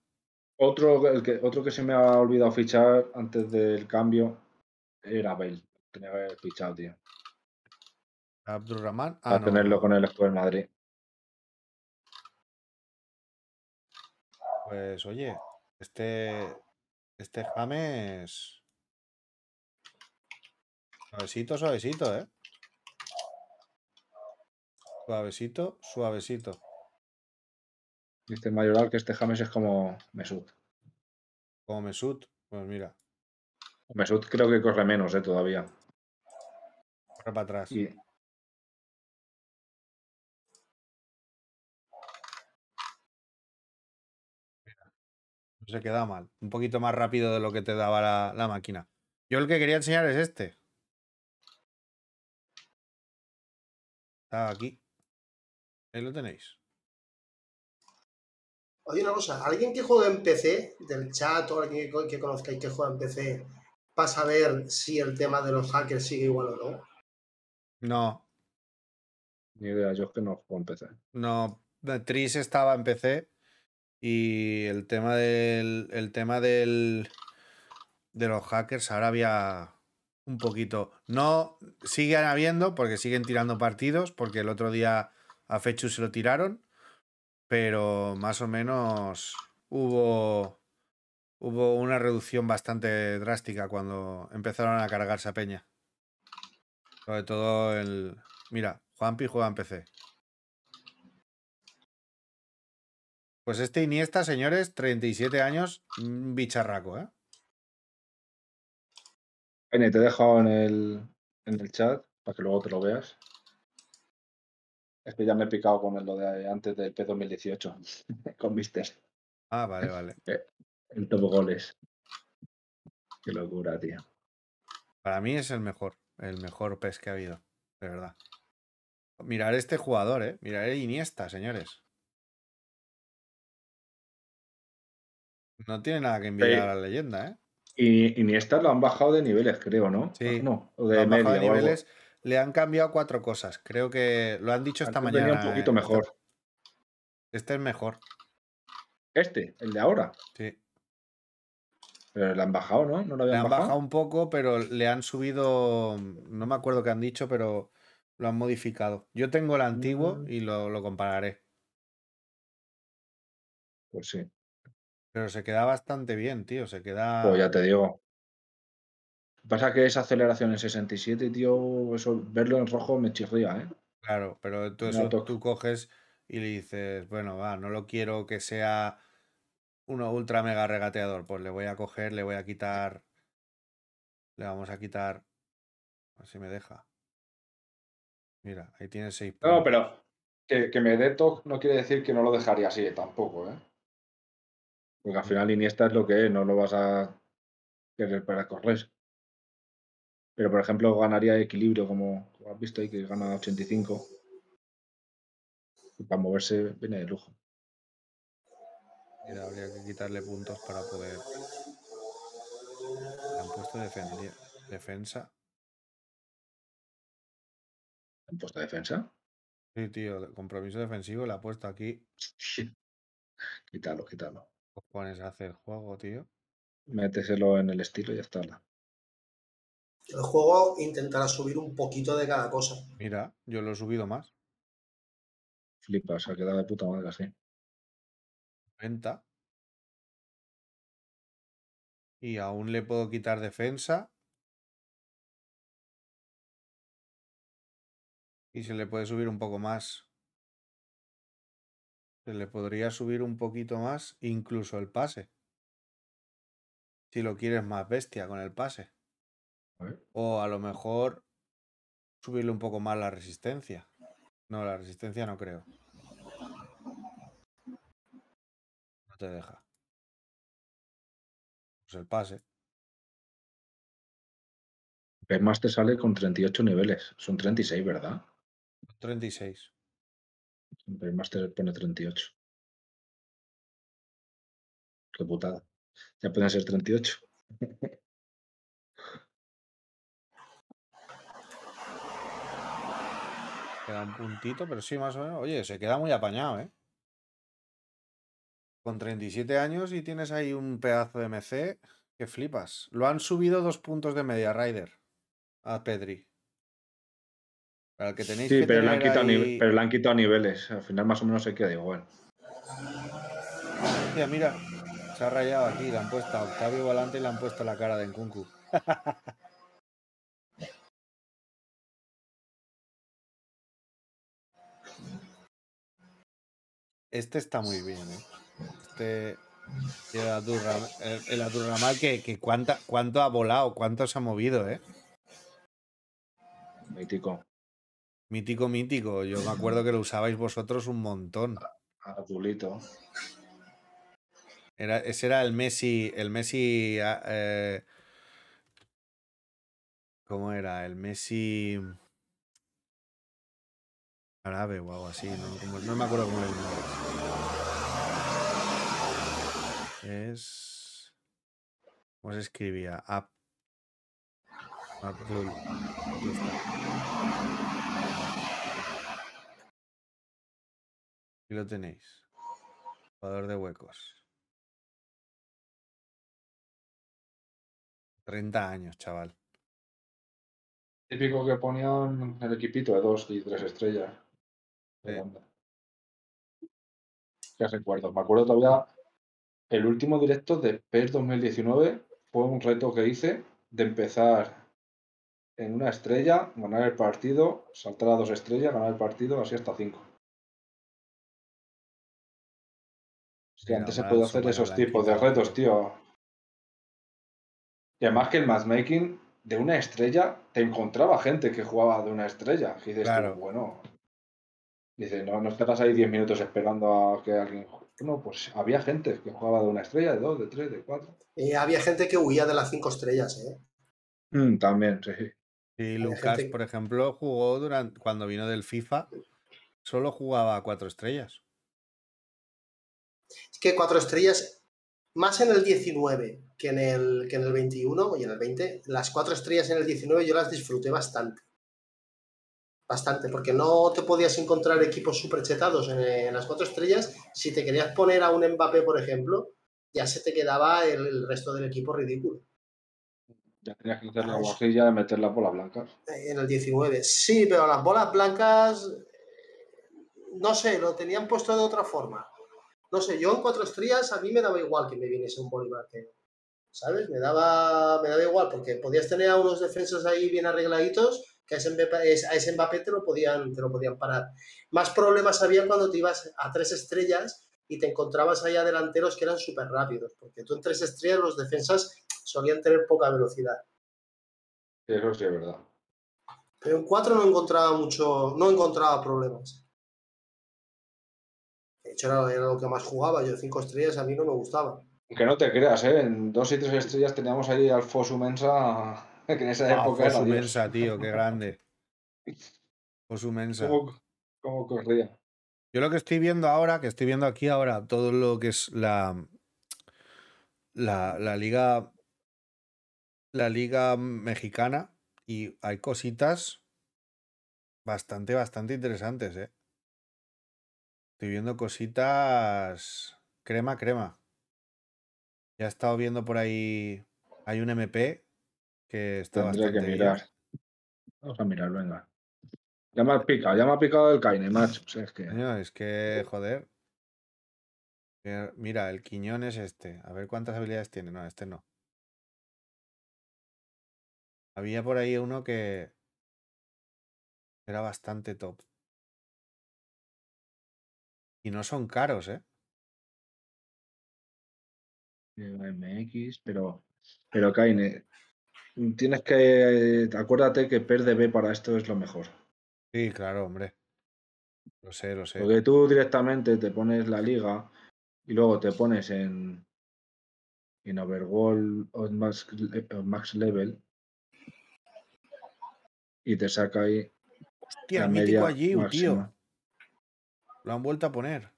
Otro, el que, otro que se me ha olvidado fichar antes del cambio era Bale. Tenía que haber fichado, tío. Abdurrahman. Ah, a tenerlo con el escudo de Madrid. Pues oye, este, este James. Suavecito, suavecito, ¿eh? Suavecito, suavecito. Dice Mayoral que este James es como Mesut. Como Mesut, pues mira. Mesut creo que corre menos, ¿eh? Todavía. Corre para atrás. Se queda mal. Un poquito más rápido de lo que te daba la, máquina. Yo el que quería enseñar es este. Está aquí. Ahí lo tenéis. Oye, una cosa, ¿alguien que juega en PC, del chat o alguien que, que conozcáis que juega en PC, para saber si el tema de los hackers sigue igual o no? No. Ni idea, yo es que no juego en PC. No, Tris estaba en PC y el tema del. El tema del. De los hackers, ahora había un poquito. No siguen habiendo, porque siguen tirando partidos, porque el otro día a Fechu se lo tiraron. Pero más o menos hubo. Hubo una reducción bastante drástica cuando empezaron a cargarse a Peña. Sobre todo el. Mira, Juanpi juega en PC. Pues este Iniesta, señores, 37 años, un bicharraco, ¿eh? te he dejado en el, en el chat para que luego te lo veas. Es que ya me he picado con el lo de antes del P2018, con Mister. Ah, vale, vale. Eh, el top goles. Qué locura, tío. Para mí es el mejor, el mejor PES que ha habido, de verdad. Mirar este jugador, ¿eh? Mirar Iniesta, señores. No tiene nada que enviar a la leyenda, ¿eh? Y Iniesta lo han bajado de niveles, creo, ¿no? Sí, no, de, niveles. Le han cambiado cuatro cosas. Creo que lo han dicho esta mañana. un poquito mejor. Este es mejor. ¿Este? ¿El de ahora? Sí. Pero le han bajado, ¿no? ¿No lo le han bajado? un poco, pero le han subido. No me acuerdo qué han dicho, pero lo han modificado. Yo tengo el antiguo mm. y lo, lo compararé. Pues sí. Pero se queda bastante bien, tío. Se queda. Pues ya te digo. Pasa que esa aceleración en 67, tío, eso, verlo en rojo me chirría, ¿eh? Claro, pero tú, eso, tú coges y le dices, bueno, va, no lo quiero que sea uno ultra mega regateador, pues le voy a coger, le voy a quitar, le vamos a quitar, a ver si me deja. Mira, ahí tiene seis No, pero que, que me dé TOC no quiere decir que no lo dejaría así tampoco, ¿eh? Porque al final Iniesta es lo que es, no lo vas a querer para correr. Pero, por ejemplo, ganaría equilibrio, como has visto ahí, que gana 85. Y para moverse viene de lujo. Mira, habría que quitarle puntos para poder. Le han puesto defendia- defensa. ¿Han puesto defensa? Sí, tío, compromiso defensivo le ha puesto aquí. quítalo, quítalo. Pones a hacer juego, tío. Méteselo en el estilo y ya está. El juego intentará subir un poquito de cada cosa. Mira, yo lo he subido más. Flipas, se ha quedado de puta madre así. 90. Y aún le puedo quitar defensa. Y se le puede subir un poco más. Se le podría subir un poquito más, incluso el pase. Si lo quieres más bestia con el pase. A ver. O a lo mejor subirle un poco más la resistencia. No, la resistencia no creo. No te deja. Pues el pase. El Master sale con 38 niveles. Son 36, ¿verdad? 36. El Master pone 38. Qué putada. Ya pueden ser 38. Queda un puntito, pero sí, más o menos. Oye, se queda muy apañado, ¿eh? Con 37 años y tienes ahí un pedazo de MC que flipas. Lo han subido dos puntos de media, Rider. A Pedri. Para el que tenéis Sí, que pero le, han quitado ahí- pero le han quitado niveles. Al final más o menos se queda igual. Hostia, mira, se ha rayado aquí, le han puesto a Octavio Volante y le han puesto la cara de Nkunku. Este está muy bien, ¿eh? Este. El Abdurrahman, el, el Abdurrahman que, que cuánta, cuánto ha volado, cuánto se ha movido, ¿eh? Mítico. Mítico, mítico. Yo me acuerdo que lo usabais vosotros un montón. Azulito. Era, ese era el Messi. El Messi. ah, eh, ¿Cómo era? El Messi. Árabe o algo así. No, Como- no me acuerdo cómo era el nombre. Es. ¿Cómo se escribía? Ab- Abdul. Aquí lo tenéis. Jugador de huecos. 30 años, chaval. Típico que ponían el equipito de dos y tres estrellas. banda. Qué recuerdo. Me acuerdo todavía el último directo de PES 2019 fue un reto que hice de empezar en una estrella, ganar el partido, saltar a dos estrellas, ganar el partido, así hasta cinco. Mira, antes se el hacer esos tipos de retos, tío. Y además que el matchmaking de una estrella, te encontraba gente que jugaba de una estrella. Que dices, tú, Claro. bueno. Dice, no, no estarás ahí 10 minutos esperando a que alguien. juegue". No, pues había gente que jugaba de una estrella, de dos, de tres, de cuatro. Y había gente que huía de las cinco estrellas, ¿eh? Mm, también, sí. Y Hay Lucas, gente- por ejemplo, jugó durante cuando vino del FIFA, solo jugaba a cuatro estrellas. Es que cuatro estrellas, más en el 19 que en el, que en el 21 y en el 20, las cuatro estrellas en el 19 yo las disfruté bastante. Bastante, porque no te podías encontrar equipos super chetados en, en las cuatro estrellas. Si te querías poner a un Mbappé, por ejemplo, ya se te quedaba el, el resto del equipo ridículo. Ya tenías que hacer la guajilla de meter las bolas blancas. En el 19. Sí, pero las bolas blancas, eh, no sé, lo tenían puesto de otra forma. No sé, yo en cuatro estrellas a mí me daba igual que me viniese un Bolívar que, ¿sabes? Me daba, me daba igual porque podías tener a unos defensas ahí bien arregladitos, que a ese, Mbappé, a ese Mbappé te lo, podían, te lo podían parar. Más problemas había cuando te ibas a tres estrellas y te encontrabas ahí a delanteros que eran súper rápidos, porque tú en tres estrellas los defensas solían tener poca velocidad. Eso sí es verdad. Pero en cuatro no encontraba mucho, no encontraba problemas. Hecho, era, era lo que más jugaba. Yo cinco estrellas a mí no me gustaba. Que no te creas, ¿eh? En dos y tres estrellas teníamos ahí al Fosu Mensa, que en esa Ah, época era Fosu Dios. Mensa, tío, qué grande. Fosu Mensa. ¿Cómo, cómo corría? Yo lo que estoy viendo ahora, que estoy viendo aquí ahora, todo lo que es la, la, la liga, la liga mexicana, y hay cositas bastante, bastante interesantes, ¿eh? Estoy viendo cositas crema, crema. Ya he estado viendo por ahí, hay un MP que está bastante que bien. mirar. Vamos a mirar, venga. Ya me ha picado, ya me ha picado el Kaine, macho. O sea, es que... Es que, joder. Eh, Mira, el Quiñón es este. A ver cuántas habilidades tiene. No, este no. Había por ahí uno que era bastante top. Y no son caros, ¿eh? MX, pero, pero Kaine, tienes que, acuérdate que PER de B para esto es lo mejor. Sí, claro, hombre. Lo sé, lo sé. Porque tú directamente te pones la liga y luego te pones en, en Overworld o max, o max Level y te saca ahí Hostia, mítico allí, tío. Lo han vuelto a poner.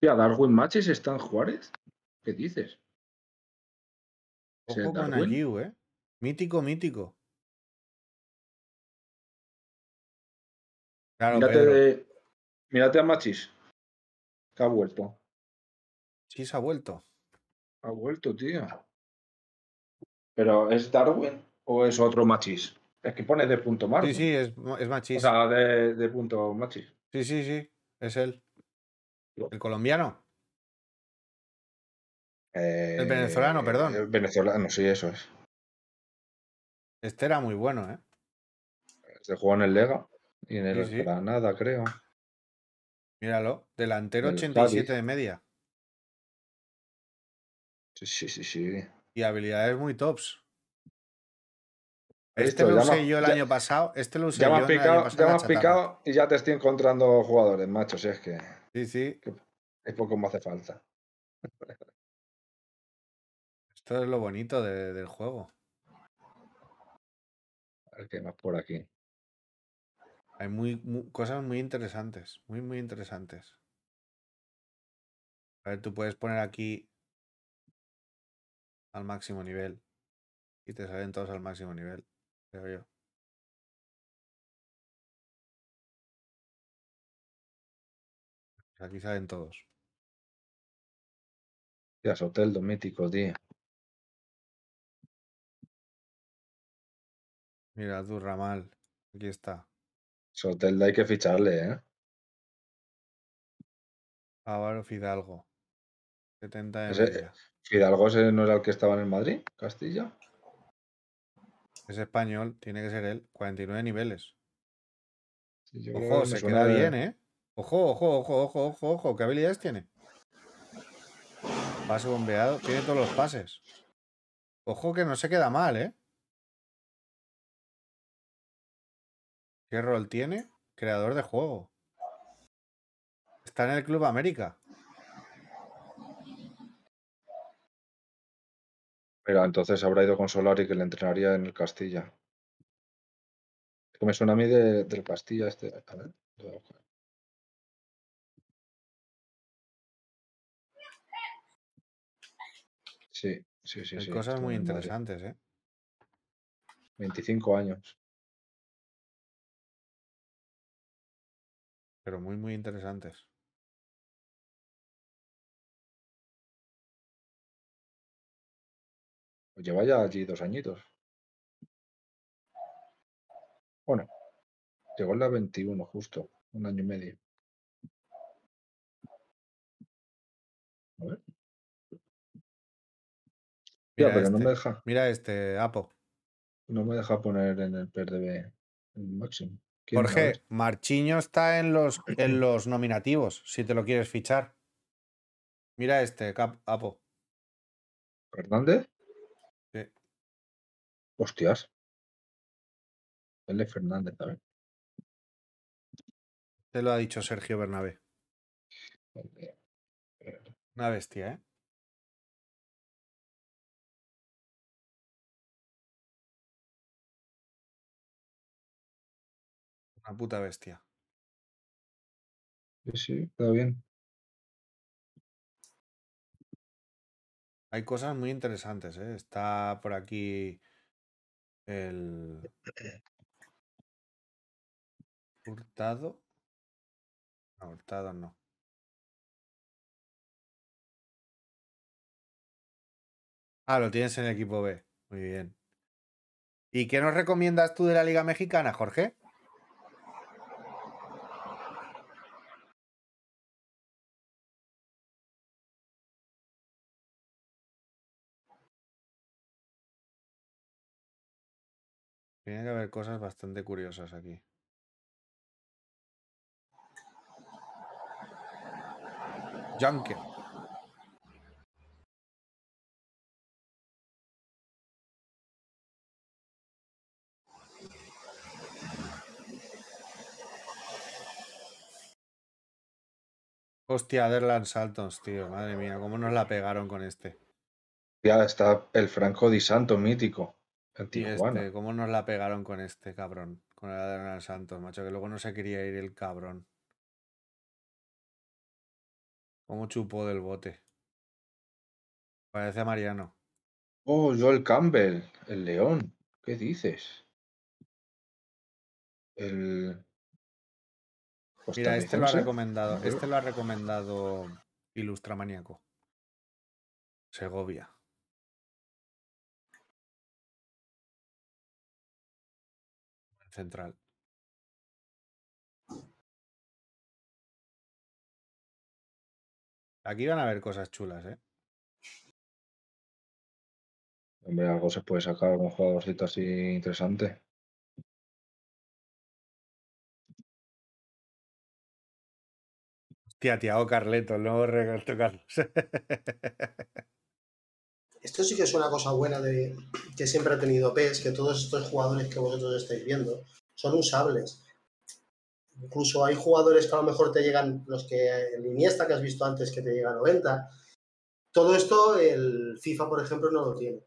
Tía, Darwin Matches está en Juárez. ¿Qué dices? ¿eh? Mítico, mítico. Claro, Mírate, Pedro. de- mírate a Machis. Que ha vuelto. Sí se ha vuelto. Ha vuelto, tío. ¿Pero es Darwin o es otro Machis? Es que pone de punto Marco. Sí, sí, es, es O machis. sea, de, de punto Machis. Sí, sí, sí. Es él. El colombiano. El venezolano, perdón. El venezolano, sí, eso es. Este era muy bueno, ¿eh? Se jugó en el Lega y en el Sí, sí. Granada, creo. Míralo. Delantero Del 87 Cádiz. de media. Sí, sí, sí, sí. Y habilidades muy tops. ¿Has Este lo usé yo el ya- año pasado. Este lo usé Ya yo has el año pasado ya me has picado y ya te estoy encontrando jugadores, macho. Si es que Sí, sí. es poco me hace falta. Esto es lo bonito de- del juego. A ver qué más por aquí. Hay muy, mu- cosas muy interesantes. Muy, muy interesantes. A ver, tú puedes poner aquí al máximo nivel. Y te salen todos al máximo nivel. Creo yo. Aquí salen todos. Ya, Soteldo, mítico, tío. Mira, Durramal. Aquí está. Soteldo hay que ficharle, ¿eh? Álvaro Fidalgo. 70 de Ese- media. Fidalgo ese no era el que estaba en el Madrid, Castilla. Es español, tiene que ser él. 49 niveles. Sí, Ojo, que se queda de- bien, ¿eh? Ojo, ojo, ojo, ojo, ojo, ojo. ¿Qué habilidades tiene? Pase bombeado. Tiene todos los pases. Ojo que no se queda mal, ¿eh? ¿Qué rol tiene? Creador de juego. Está en el Club América. Mira, entonces habrá ido con Solari que le entrenaría en el Castilla. Es que me suena a mí de- del Castilla este. A ver, lo voy a buscar. Sí, sí, sí. Hay sí, cosas estuvo muy en el Madrid. interesantes, ¿eh? 25 años. Pero muy, muy interesantes. Pues lleva ya allí dos añitos. Bueno, llegó en la 21 justo, un año y medio. A ver. Ya, Mira pero no este. me deja. Mira este, Apo. No me deja poner en el PRDB el máximo. ¿Quién a Jorge? Marchiño está en los, en los nominativos, si te lo quieres fichar. Mira este, Apo. ¿Fernández? Hostias. L. Fernández, a ver. Te lo ha dicho Sergio Bernabé. Vale. Una bestia, ¿eh? Una puta bestia. Sí, sí, está bien. Hay cosas muy interesantes, ¿eh? Está por aquí el Hurtado. No, Hurtado no. Ah, lo tienes en el equipo B. Muy bien. ¿Y qué nos recomiendas tú de la Liga Mexicana, Jorge? Tiene que haber cosas bastante curiosas aquí. Junker. Hostia, Derlan Saltons, tío. Madre mía, cómo nos la pegaron con este. Ya está el Franco Di Santo mítico. Y este, cómo nos la pegaron con este cabrón. Con el Derlan Santos, macho, que luego no se quería ir el cabrón. Cómo chupó del bote. Parece a Mariano. Oh, Joel Campbell, el León. ¿Qué dices? El. Mira, este lo ha recomendado. Este lo ha recomendado Ilustramaniaco. Segovia. Central. Aquí van a haber cosas chulas, ¿eh? Hombre, algo se puede sacar, algún jugadorcito así interesante. Hostia, Tiago Carleto, el nuevo Roberto Carlos. Esto sí que es una cosa buena de que siempre ha tenido PES, que todos estos jugadores que vosotros estáis viendo son usables. Incluso hay jugadores que a lo mejor te llegan, los que el Iniesta que has visto antes, que te llega a 90. Todo esto el FIFA, por ejemplo, no lo tiene.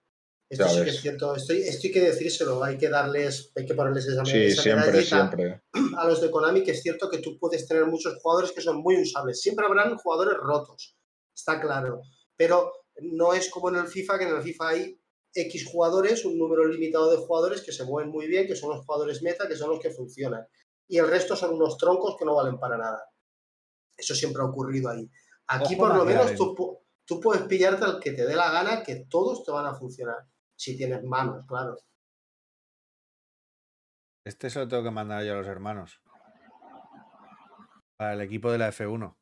Esto Ya sí que es cierto, esto, esto hay que decírselo, hay que darles, hay que ponerles esa, Sí, esa siempre, siempre. a los de Konami, que es cierto que tú puedes tener muchos jugadores que son muy usables. Siempre habrán jugadores rotos, está claro. Pero no es como en el FIFA, que en el FIFA hay X jugadores, un número limitado de jugadores que se mueven muy bien, que son los jugadores meta, que son los que funcionan. Y el resto son unos troncos que no valen para nada. Eso siempre ha ocurrido ahí. Aquí, Ojo por lo menos, tú, tú puedes pillarte al que te dé la gana, que todos te van a funcionar. Si tienes manos, claro. Este se lo tengo que mandar yo a los hermanos. Para el equipo de la F1.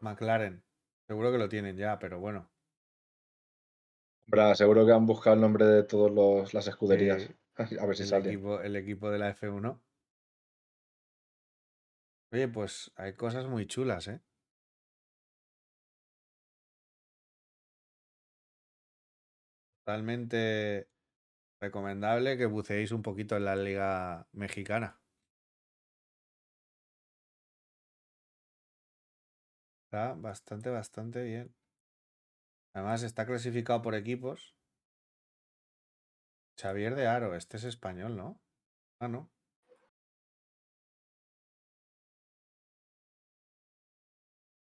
McLaren. Seguro que lo tienen ya, pero bueno. Hombre, seguro que han buscado el nombre de todas las escuderías. A ver si el, sale. equipo, el equipo de la F1. Oye, pues hay cosas muy chulas, ¿eh? Totalmente recomendable que buceéis un poquito en la liga mexicana. Está bastante, bastante bien. Además está clasificado por equipos. Xavier de Aro, este es español, ¿no? Ah, no.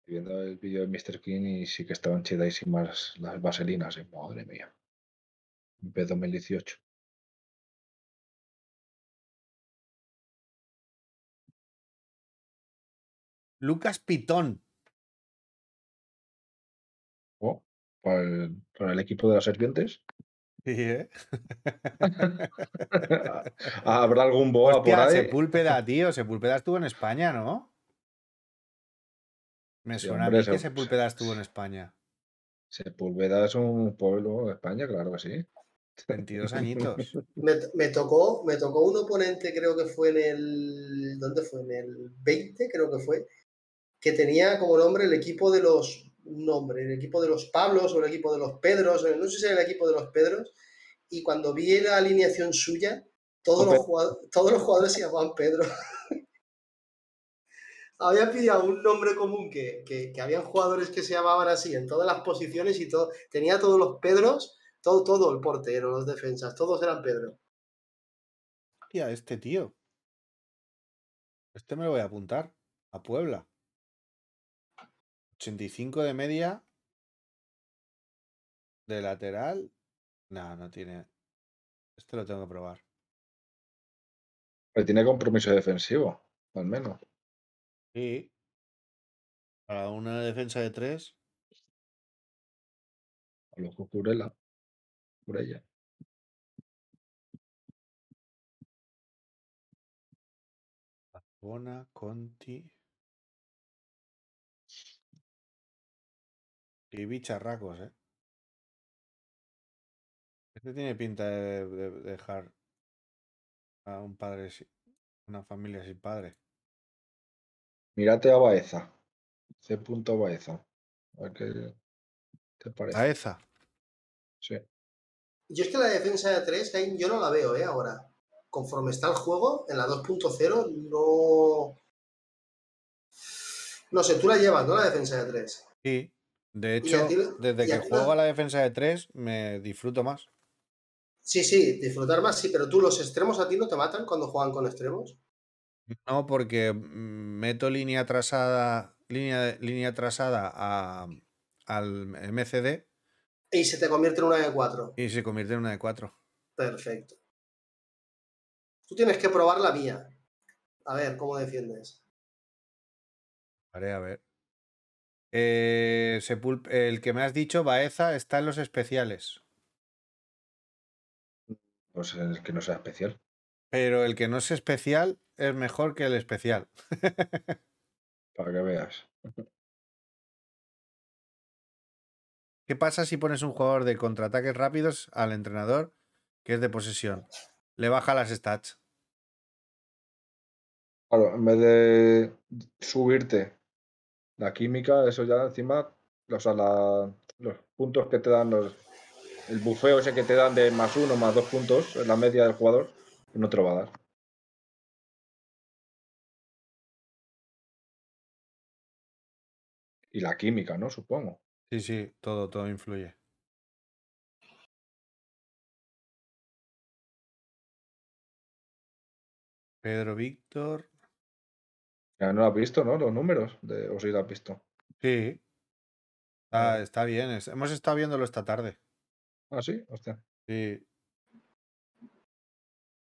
Viendo el vídeo de Mr. King y sí que estaban chidísimas las vaselinas. eh, Madre mía. B 2018. Lucas Pitón. Para el, para el equipo de las serpientes. Sí, ¿eh? ¿Habrá algún boa por Hostia, ahí? Sepúlveda, tío. Sepúlveda estuvo en España, ¿no? Me Sí, suena hombre, a mí que Sep- Sepúlveda estuvo en España. Sepúlveda es un pueblo de España, claro que sí. 22 añitos. Me, me tocó, me tocó un oponente, creo que fue en el. ¿Dónde fue? En el 20, creo que fue. Que tenía como nombre el equipo de los. Un nombre, el equipo de los Pablos o el equipo de los Pedros, o no sé si era el equipo de los Pedros. Y cuando vi la alineación suya, todos, los, jugadores, todos los jugadores se llamaban Pedro. Había pillado un nombre común que, que, que habían jugadores que se llamaban así en todas las posiciones y todo. Tenía todos los Pedros, todo, todo, el portero, los defensas, todos eran Pedro. Hostia, este tío. Este me lo voy a apuntar. A Puebla. 85 de media. De lateral. No, no tiene. Este lo tengo que probar. Pero tiene compromiso defensivo, al menos. Sí. Para una defensa de tres. A lo Cucurella. Curella. Bona, Conti. Y bicharracos, ¿eh? Este tiene pinta de, de- de dejar a un padre, si- una familia sin padre. Mírate a Baeza. C. Baeza. A ver qué te parece. Baeza. Sí. Yo es que la defensa de 3, yo no la veo, ¿eh? Ahora. Conforme está el juego, en la 2.0, no. No sé, tú la llevas, ¿no? La defensa de 3. Sí. De hecho, ti- desde que juego a la defensa de tres, me disfruto más. Sí, sí, disfrutar más, sí, pero tú, los extremos a ti no te matan cuando juegan con extremos. No, porque mm, meto línea atrasada, línea, línea atrasada a, al MCD Y se te convierte en una de 4. y se convierte en una de cuatro. Perfecto. Tú tienes que probar la mía. A ver, ¿cómo defiendes? Haré a ver. Eh, el que me has dicho, Baeza, está en los especiales. Pues el que no sea especial. Pero el que no es especial es mejor que el especial. Para que veas. ¿Qué pasa si pones un jugador de contraataques rápidos al entrenador que es de posesión? Le baja las stats. Claro, en vez de subirte la química, eso ya encima, o sea, la- los puntos que te dan, los, el bufeo ese que te dan de más uno, más dos puntos en la media del jugador, no te lo va a dar. Y la química, ¿no? Supongo. Sí, sí, todo, todo influye. Pedro Víctor. Ya no lo has visto, ¿no? Los números, de, o sí lo has visto. Sí. Está, está bien. es- hemos estado viéndolo esta tarde. Ah, sí, hostia. Sí.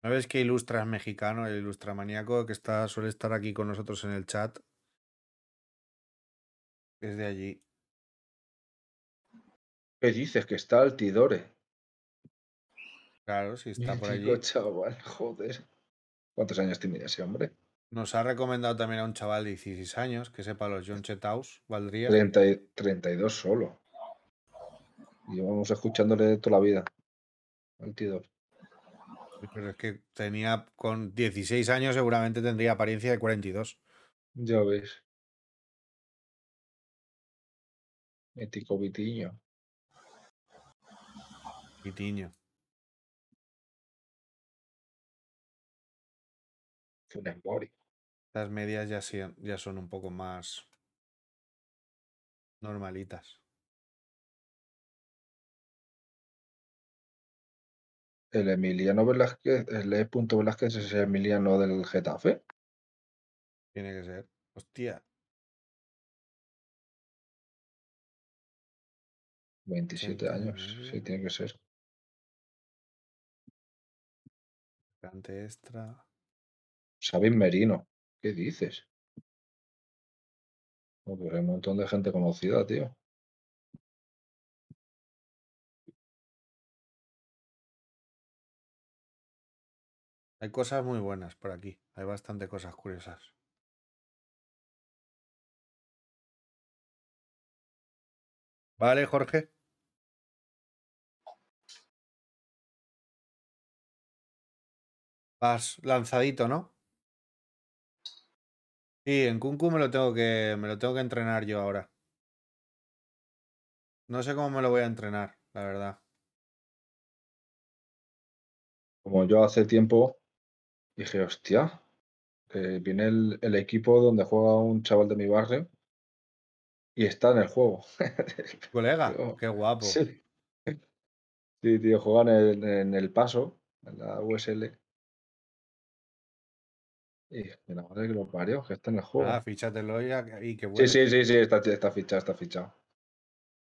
¿No ves que Ilustra es mexicano, el ilustramaníaco que está, suele estar aquí con nosotros en el chat? Es de allí. ¿Qué dices? Que está Altidore. Claro, si está por allí. chaval, joder. ¿Cuántos años tiene ese hombre? Nos ha recomendado también a un chaval de 16 años, que sepa los John Chetaus, valdría. 30 y- 32 solo. Y llevamos escuchándole toda la vida. Altidore. Sí, Pero es que tenía con 16 años, seguramente tendría apariencia de 42. Ya ves. Mítico Vitiño. Pitiño. Funes Mori. Las medias ya, ya son un poco más normalitas. El Emiliano Velázquez, el E. Velázquez es el Emiliano del Getafe. Tiene que ser. Hostia, 27 años. 89. Sí, tiene que ser. delante extra. Sabin Merino. ¿Qué dices? Oh, hay un montón de gente conocida, tío. Hay cosas muy buenas por aquí. Hay bastante cosas curiosas. Vale, Jorge. Vas lanzadito, ¿no? Sí, en Kunku me lo tengo que. me lo tengo que entrenar yo ahora. No sé cómo me lo voy a entrenar, la verdad. Como yo hace tiempo dije, hostia, que viene el, el equipo donde juega un chaval de mi barrio y está en el juego. Colega, qué guapo. Sí. Sí, tío, juegan en, en el paso, en la USL. Y la madre que lo parió, que está en el juego. Ah, fíchatelo ya y que Sí, bueno. sí, sí, sí, está, está fichado, está fichado.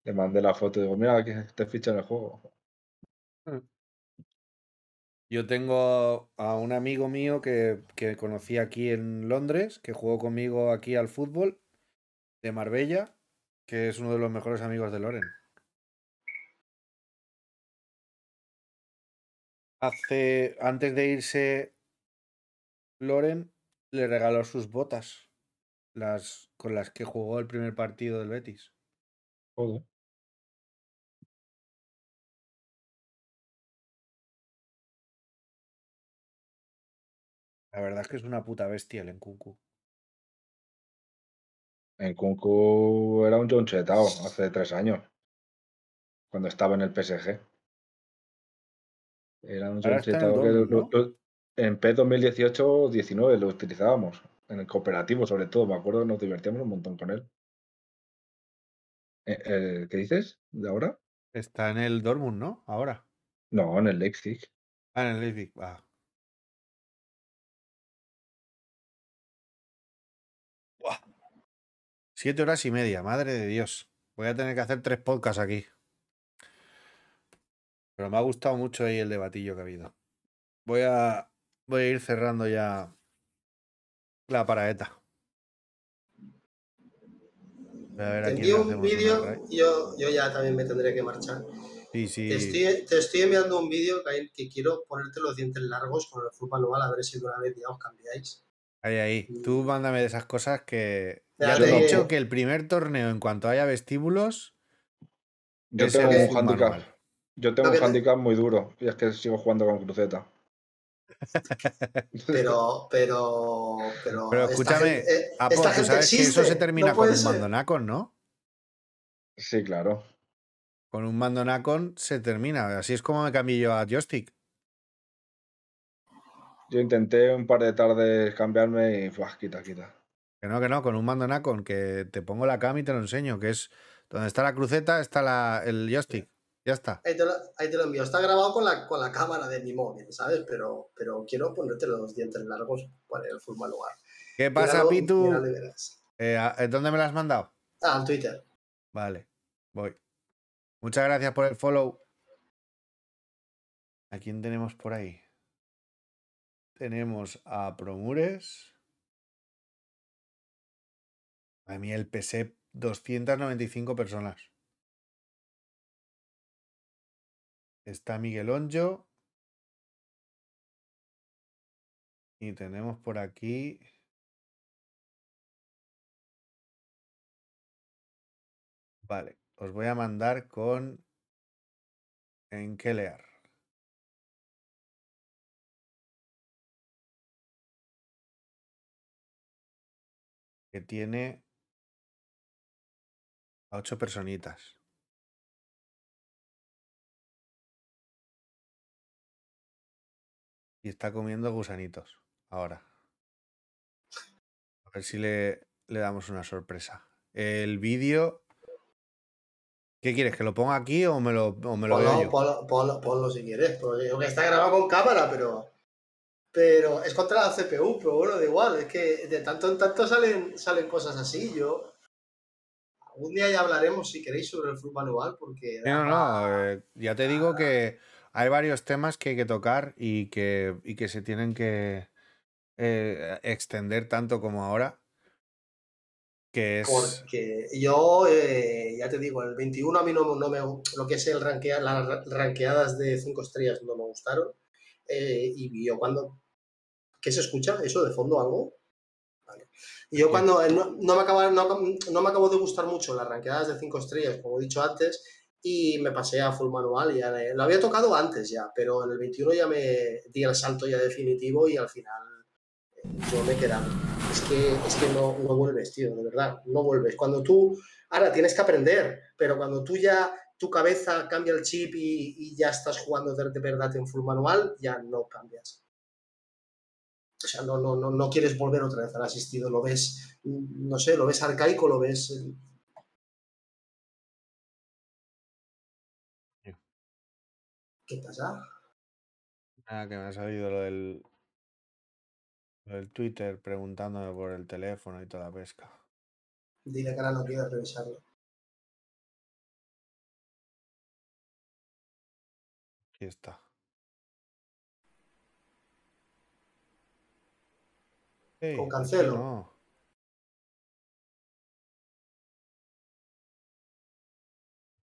Le mandé la foto y digo, mira que te ficha en el juego. Yo tengo a un amigo mío que, que conocí aquí en Londres, que jugó conmigo aquí al fútbol, de Marbella, que es uno de los mejores amigos de Loren. Hace, antes de irse Loren, le regaló sus botas, las con las que jugó el primer partido del Betis. Joder. La verdad es que es una puta bestia el Nkunku. En Kunku era un John Chetao hace tres años, cuando estaba en el PSG. Era un Ahora John está en el Chetao que Dortmund, lo- ¿no? En P 2018-19 lo utilizábamos, en el cooperativo sobre todo, me acuerdo, nos divertíamos un montón con él. Eh, eh, ¿Qué dices? ¿De ahora? Está en el Dortmund, ¿no? Ahora. No, en el Leipzig. Ah, en el Leipzig. Ah. Buah. Siete horas y media, madre de Dios. Voy a tener que hacer tres podcasts aquí. Pero me ha gustado mucho ahí el debatillo que ha habido. Voy a, voy a ir cerrando ya la paraeta. Voy a ver Te a quién le envío un vídeo, yo, yo ya también me tendré que marchar. Sí, sí. Te, estoy, te estoy enviando un vídeo que, que quiero ponerte los dientes largos con el fútbol manual, a ver si de una vez ya os cambiáis. Ahí, ahí. Tú mándame de esas cosas que. Ya te he dicho que el primer torneo, en cuanto haya vestíbulos, Yo tengo un handicap. manual. Yo tengo un handicap muy duro y es que sigo jugando con cruceta. Pero, pero, pero. Pero esta escúchame, gente- eh, Apo, esta tú sabes que eso se termina no con un mandonacon, ¿no? Sí, claro. Con un mandonacon se termina. Así es como me cambié yo a joystick. Yo intenté un par de tardes cambiarme y ¡buah! quita, quita. Que no, que no, con un mandonacon, que te pongo la cam y te lo enseño, que es donde está la cruceta, está la, el joystick. Ya está. Ahí te, lo, ahí te lo envío. Está grabado con la, con la cámara de mi móvil, ¿sabes? Pero, pero quiero ponerte los dientes largos para el fútbol lugar. ¿Qué pasa, Pitu? Eh, ¿a- eh, ¿Dónde me la has mandado? Ah, en Twitter. Vale, voy. Muchas gracias por el follow. ¿A quién tenemos por ahí? Tenemos a Promures. A mí el PC 295 personas. Está Miguel Onjo. Y tenemos por aquí. Vale, os voy a mandar con Enkelear. Que tiene a ocho personitas. Y está comiendo gusanitos ahora. A ver si le, le damos una sorpresa. El vídeo. ¿Qué quieres? ¿Que lo ponga aquí o me lo, o me lo veo Ponlo, yo? ponlo, ponlo, ponlo si quieres. Porque está grabado con cámara, pero. Pero es contra la CPU, pero bueno, da igual. Es que de tanto en tanto salen, salen cosas así. Yo. Algún día ya hablaremos, si queréis, sobre el fútbol manual, porque. Sí, no, no, eh, ya te digo que hay varios temas que hay que tocar y que, y que se tienen que eh, extender tanto como ahora. Que es. Porque yo, eh, ya te digo, el 21 a mí no, no me. Lo que es el rankea, las ra- ranqueadas de 5 estrellas no me gustaron. Eh, y yo cuando. ¿Qué se escucha? ¿Eso de fondo algo? Vale. Y yo cuando. eh, No, no me acaba, no, no me acabó de gustar mucho las ranqueadas de 5 estrellas, como he dicho antes. Y me pasé a full manual. Ya lo había tocado antes ya, pero en el 21 ya me di el salto ya definitivo y al final eh, yo me he quedado. Es que, es que no, no vuelves, tío, de verdad, no vuelves. Cuando tú, ahora tienes que aprender, pero cuando tú ya tu cabeza cambia el chip y, ya estás jugando de, verdad en full manual, ya no cambias. O sea, no, no, no, no quieres volver otra vez al asistido, lo ves, no sé, lo ves arcaico, lo ves ¿Qué pasa? Que me ha salido lo del, del Twitter preguntándome por el teléfono y toda la pesca. Dile que ahora no quiero revisarlo. Aquí está. Con cancelo.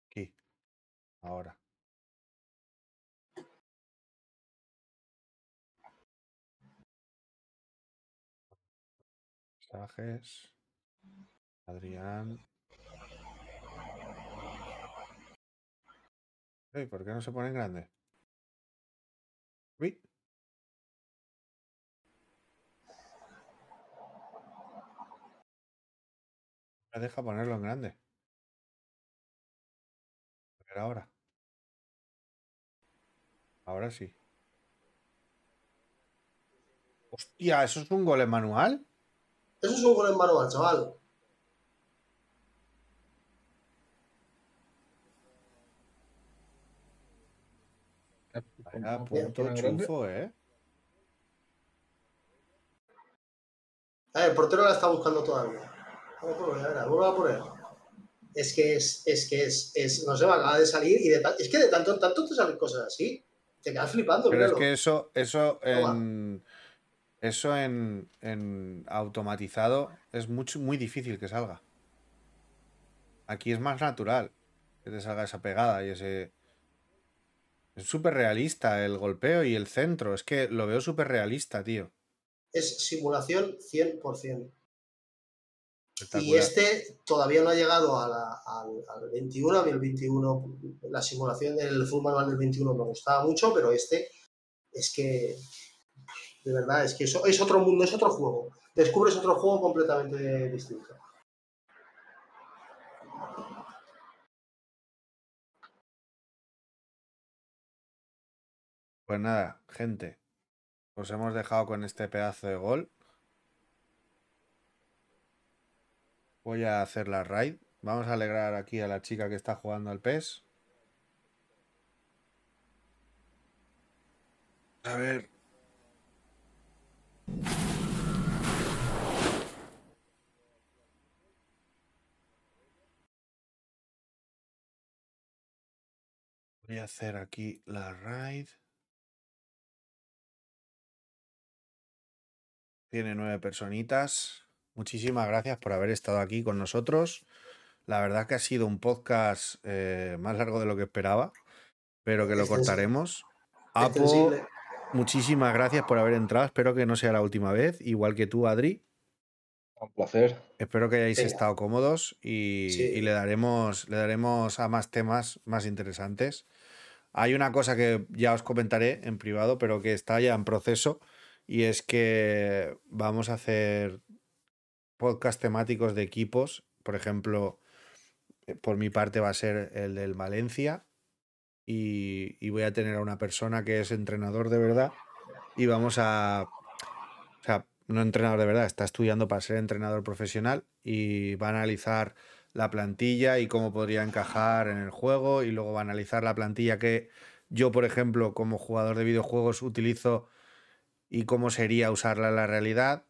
Aquí. Ahora. Mensajes. Adrián. ¿Por qué no se pone en grande? Uy. Me deja ponerlo en grande. A ver ahora. Ahora sí. Hostia, ¿eso es un gol en manual? Eso es un gol en manual, chaval. Vaya punto chufo, ¿eh? A ver, el portero la está buscando todavía. Vuelvo a poner. Es que es, es que es, es, no sé, va acaba de salir y de, es que de tanto en tanto te salen cosas así. Te quedas flipando. Pero es que eso, eso en, eso en, en automatizado es mucho, muy difícil que salga. Aquí es más natural que te salga esa pegada y ese. Es súper realista el golpeo y el centro. Es que lo veo súper realista, tío. Es simulación 100%. Y este todavía no ha llegado al, al 21, a mí el 21, la simulación del full manual del 21 me gustaba mucho, pero este es que, de verdad, es que eso es otro mundo, es otro juego. Descubres otro juego completamente distinto. Pues nada, gente, os hemos dejado con este pedazo de gol. Voy a hacer la raid. Vamos a alegrar aquí a la chica que está jugando al PES. A ver. Voy a hacer aquí la raid. Tiene nueve personitas. Muchísimas gracias por haber estado aquí con nosotros. La verdad que ha sido un podcast eh, más largo de lo que esperaba, pero que lo cortaremos. Apo, muchísimas gracias por haber entrado. Espero que no sea la última vez, igual que tú, Adri. Un placer. Espero que hayáis estado cómodos y, le, daremos, le daremos a más temas más interesantes. Hay una cosa que ya os comentaré en privado, pero que está ya en proceso, y es que vamos a hacer podcast temáticos de equipos. Por ejemplo, eh, por mi parte va a ser el del Valencia. Y, voy a tener a una persona que es entrenador de verdad. Y vamos a. O sea, no entrenador de verdad, está estudiando para ser entrenador profesional. Y va a analizar la plantilla y cómo podría encajar en el juego. Y luego va a analizar la plantilla que yo, por ejemplo, como jugador de videojuegos, utilizo y cómo sería usarla en la realidad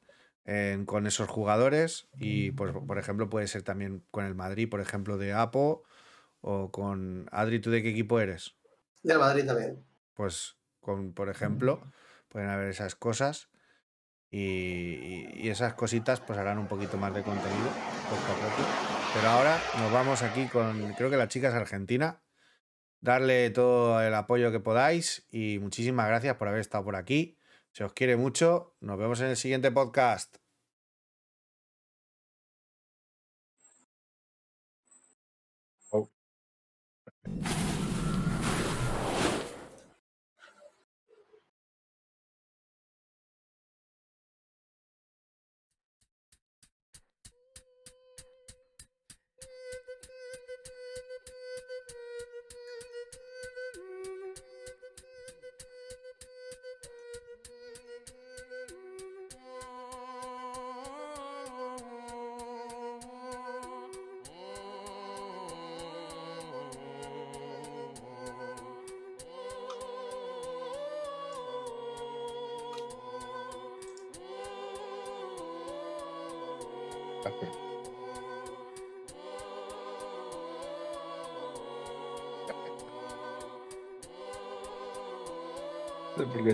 con esos jugadores y, pues, por ejemplo, puede ser también con el Madrid, por ejemplo, de Apo o con Adri, ¿tú de qué equipo eres? Del Madrid también. Pues, con, por ejemplo, pueden haber esas cosas y, esas cositas pues harán un poquito más de contenido poco a poco. Pero ahora nos vamos aquí con, creo que la chica es argentina. Darle todo el apoyo que podáis y muchísimas gracias por haber estado por aquí. Se os quiere mucho. Nos vemos en el siguiente podcast. ¿Por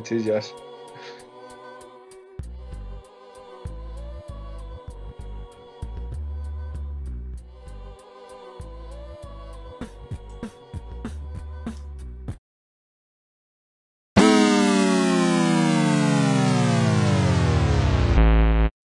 qué chillas?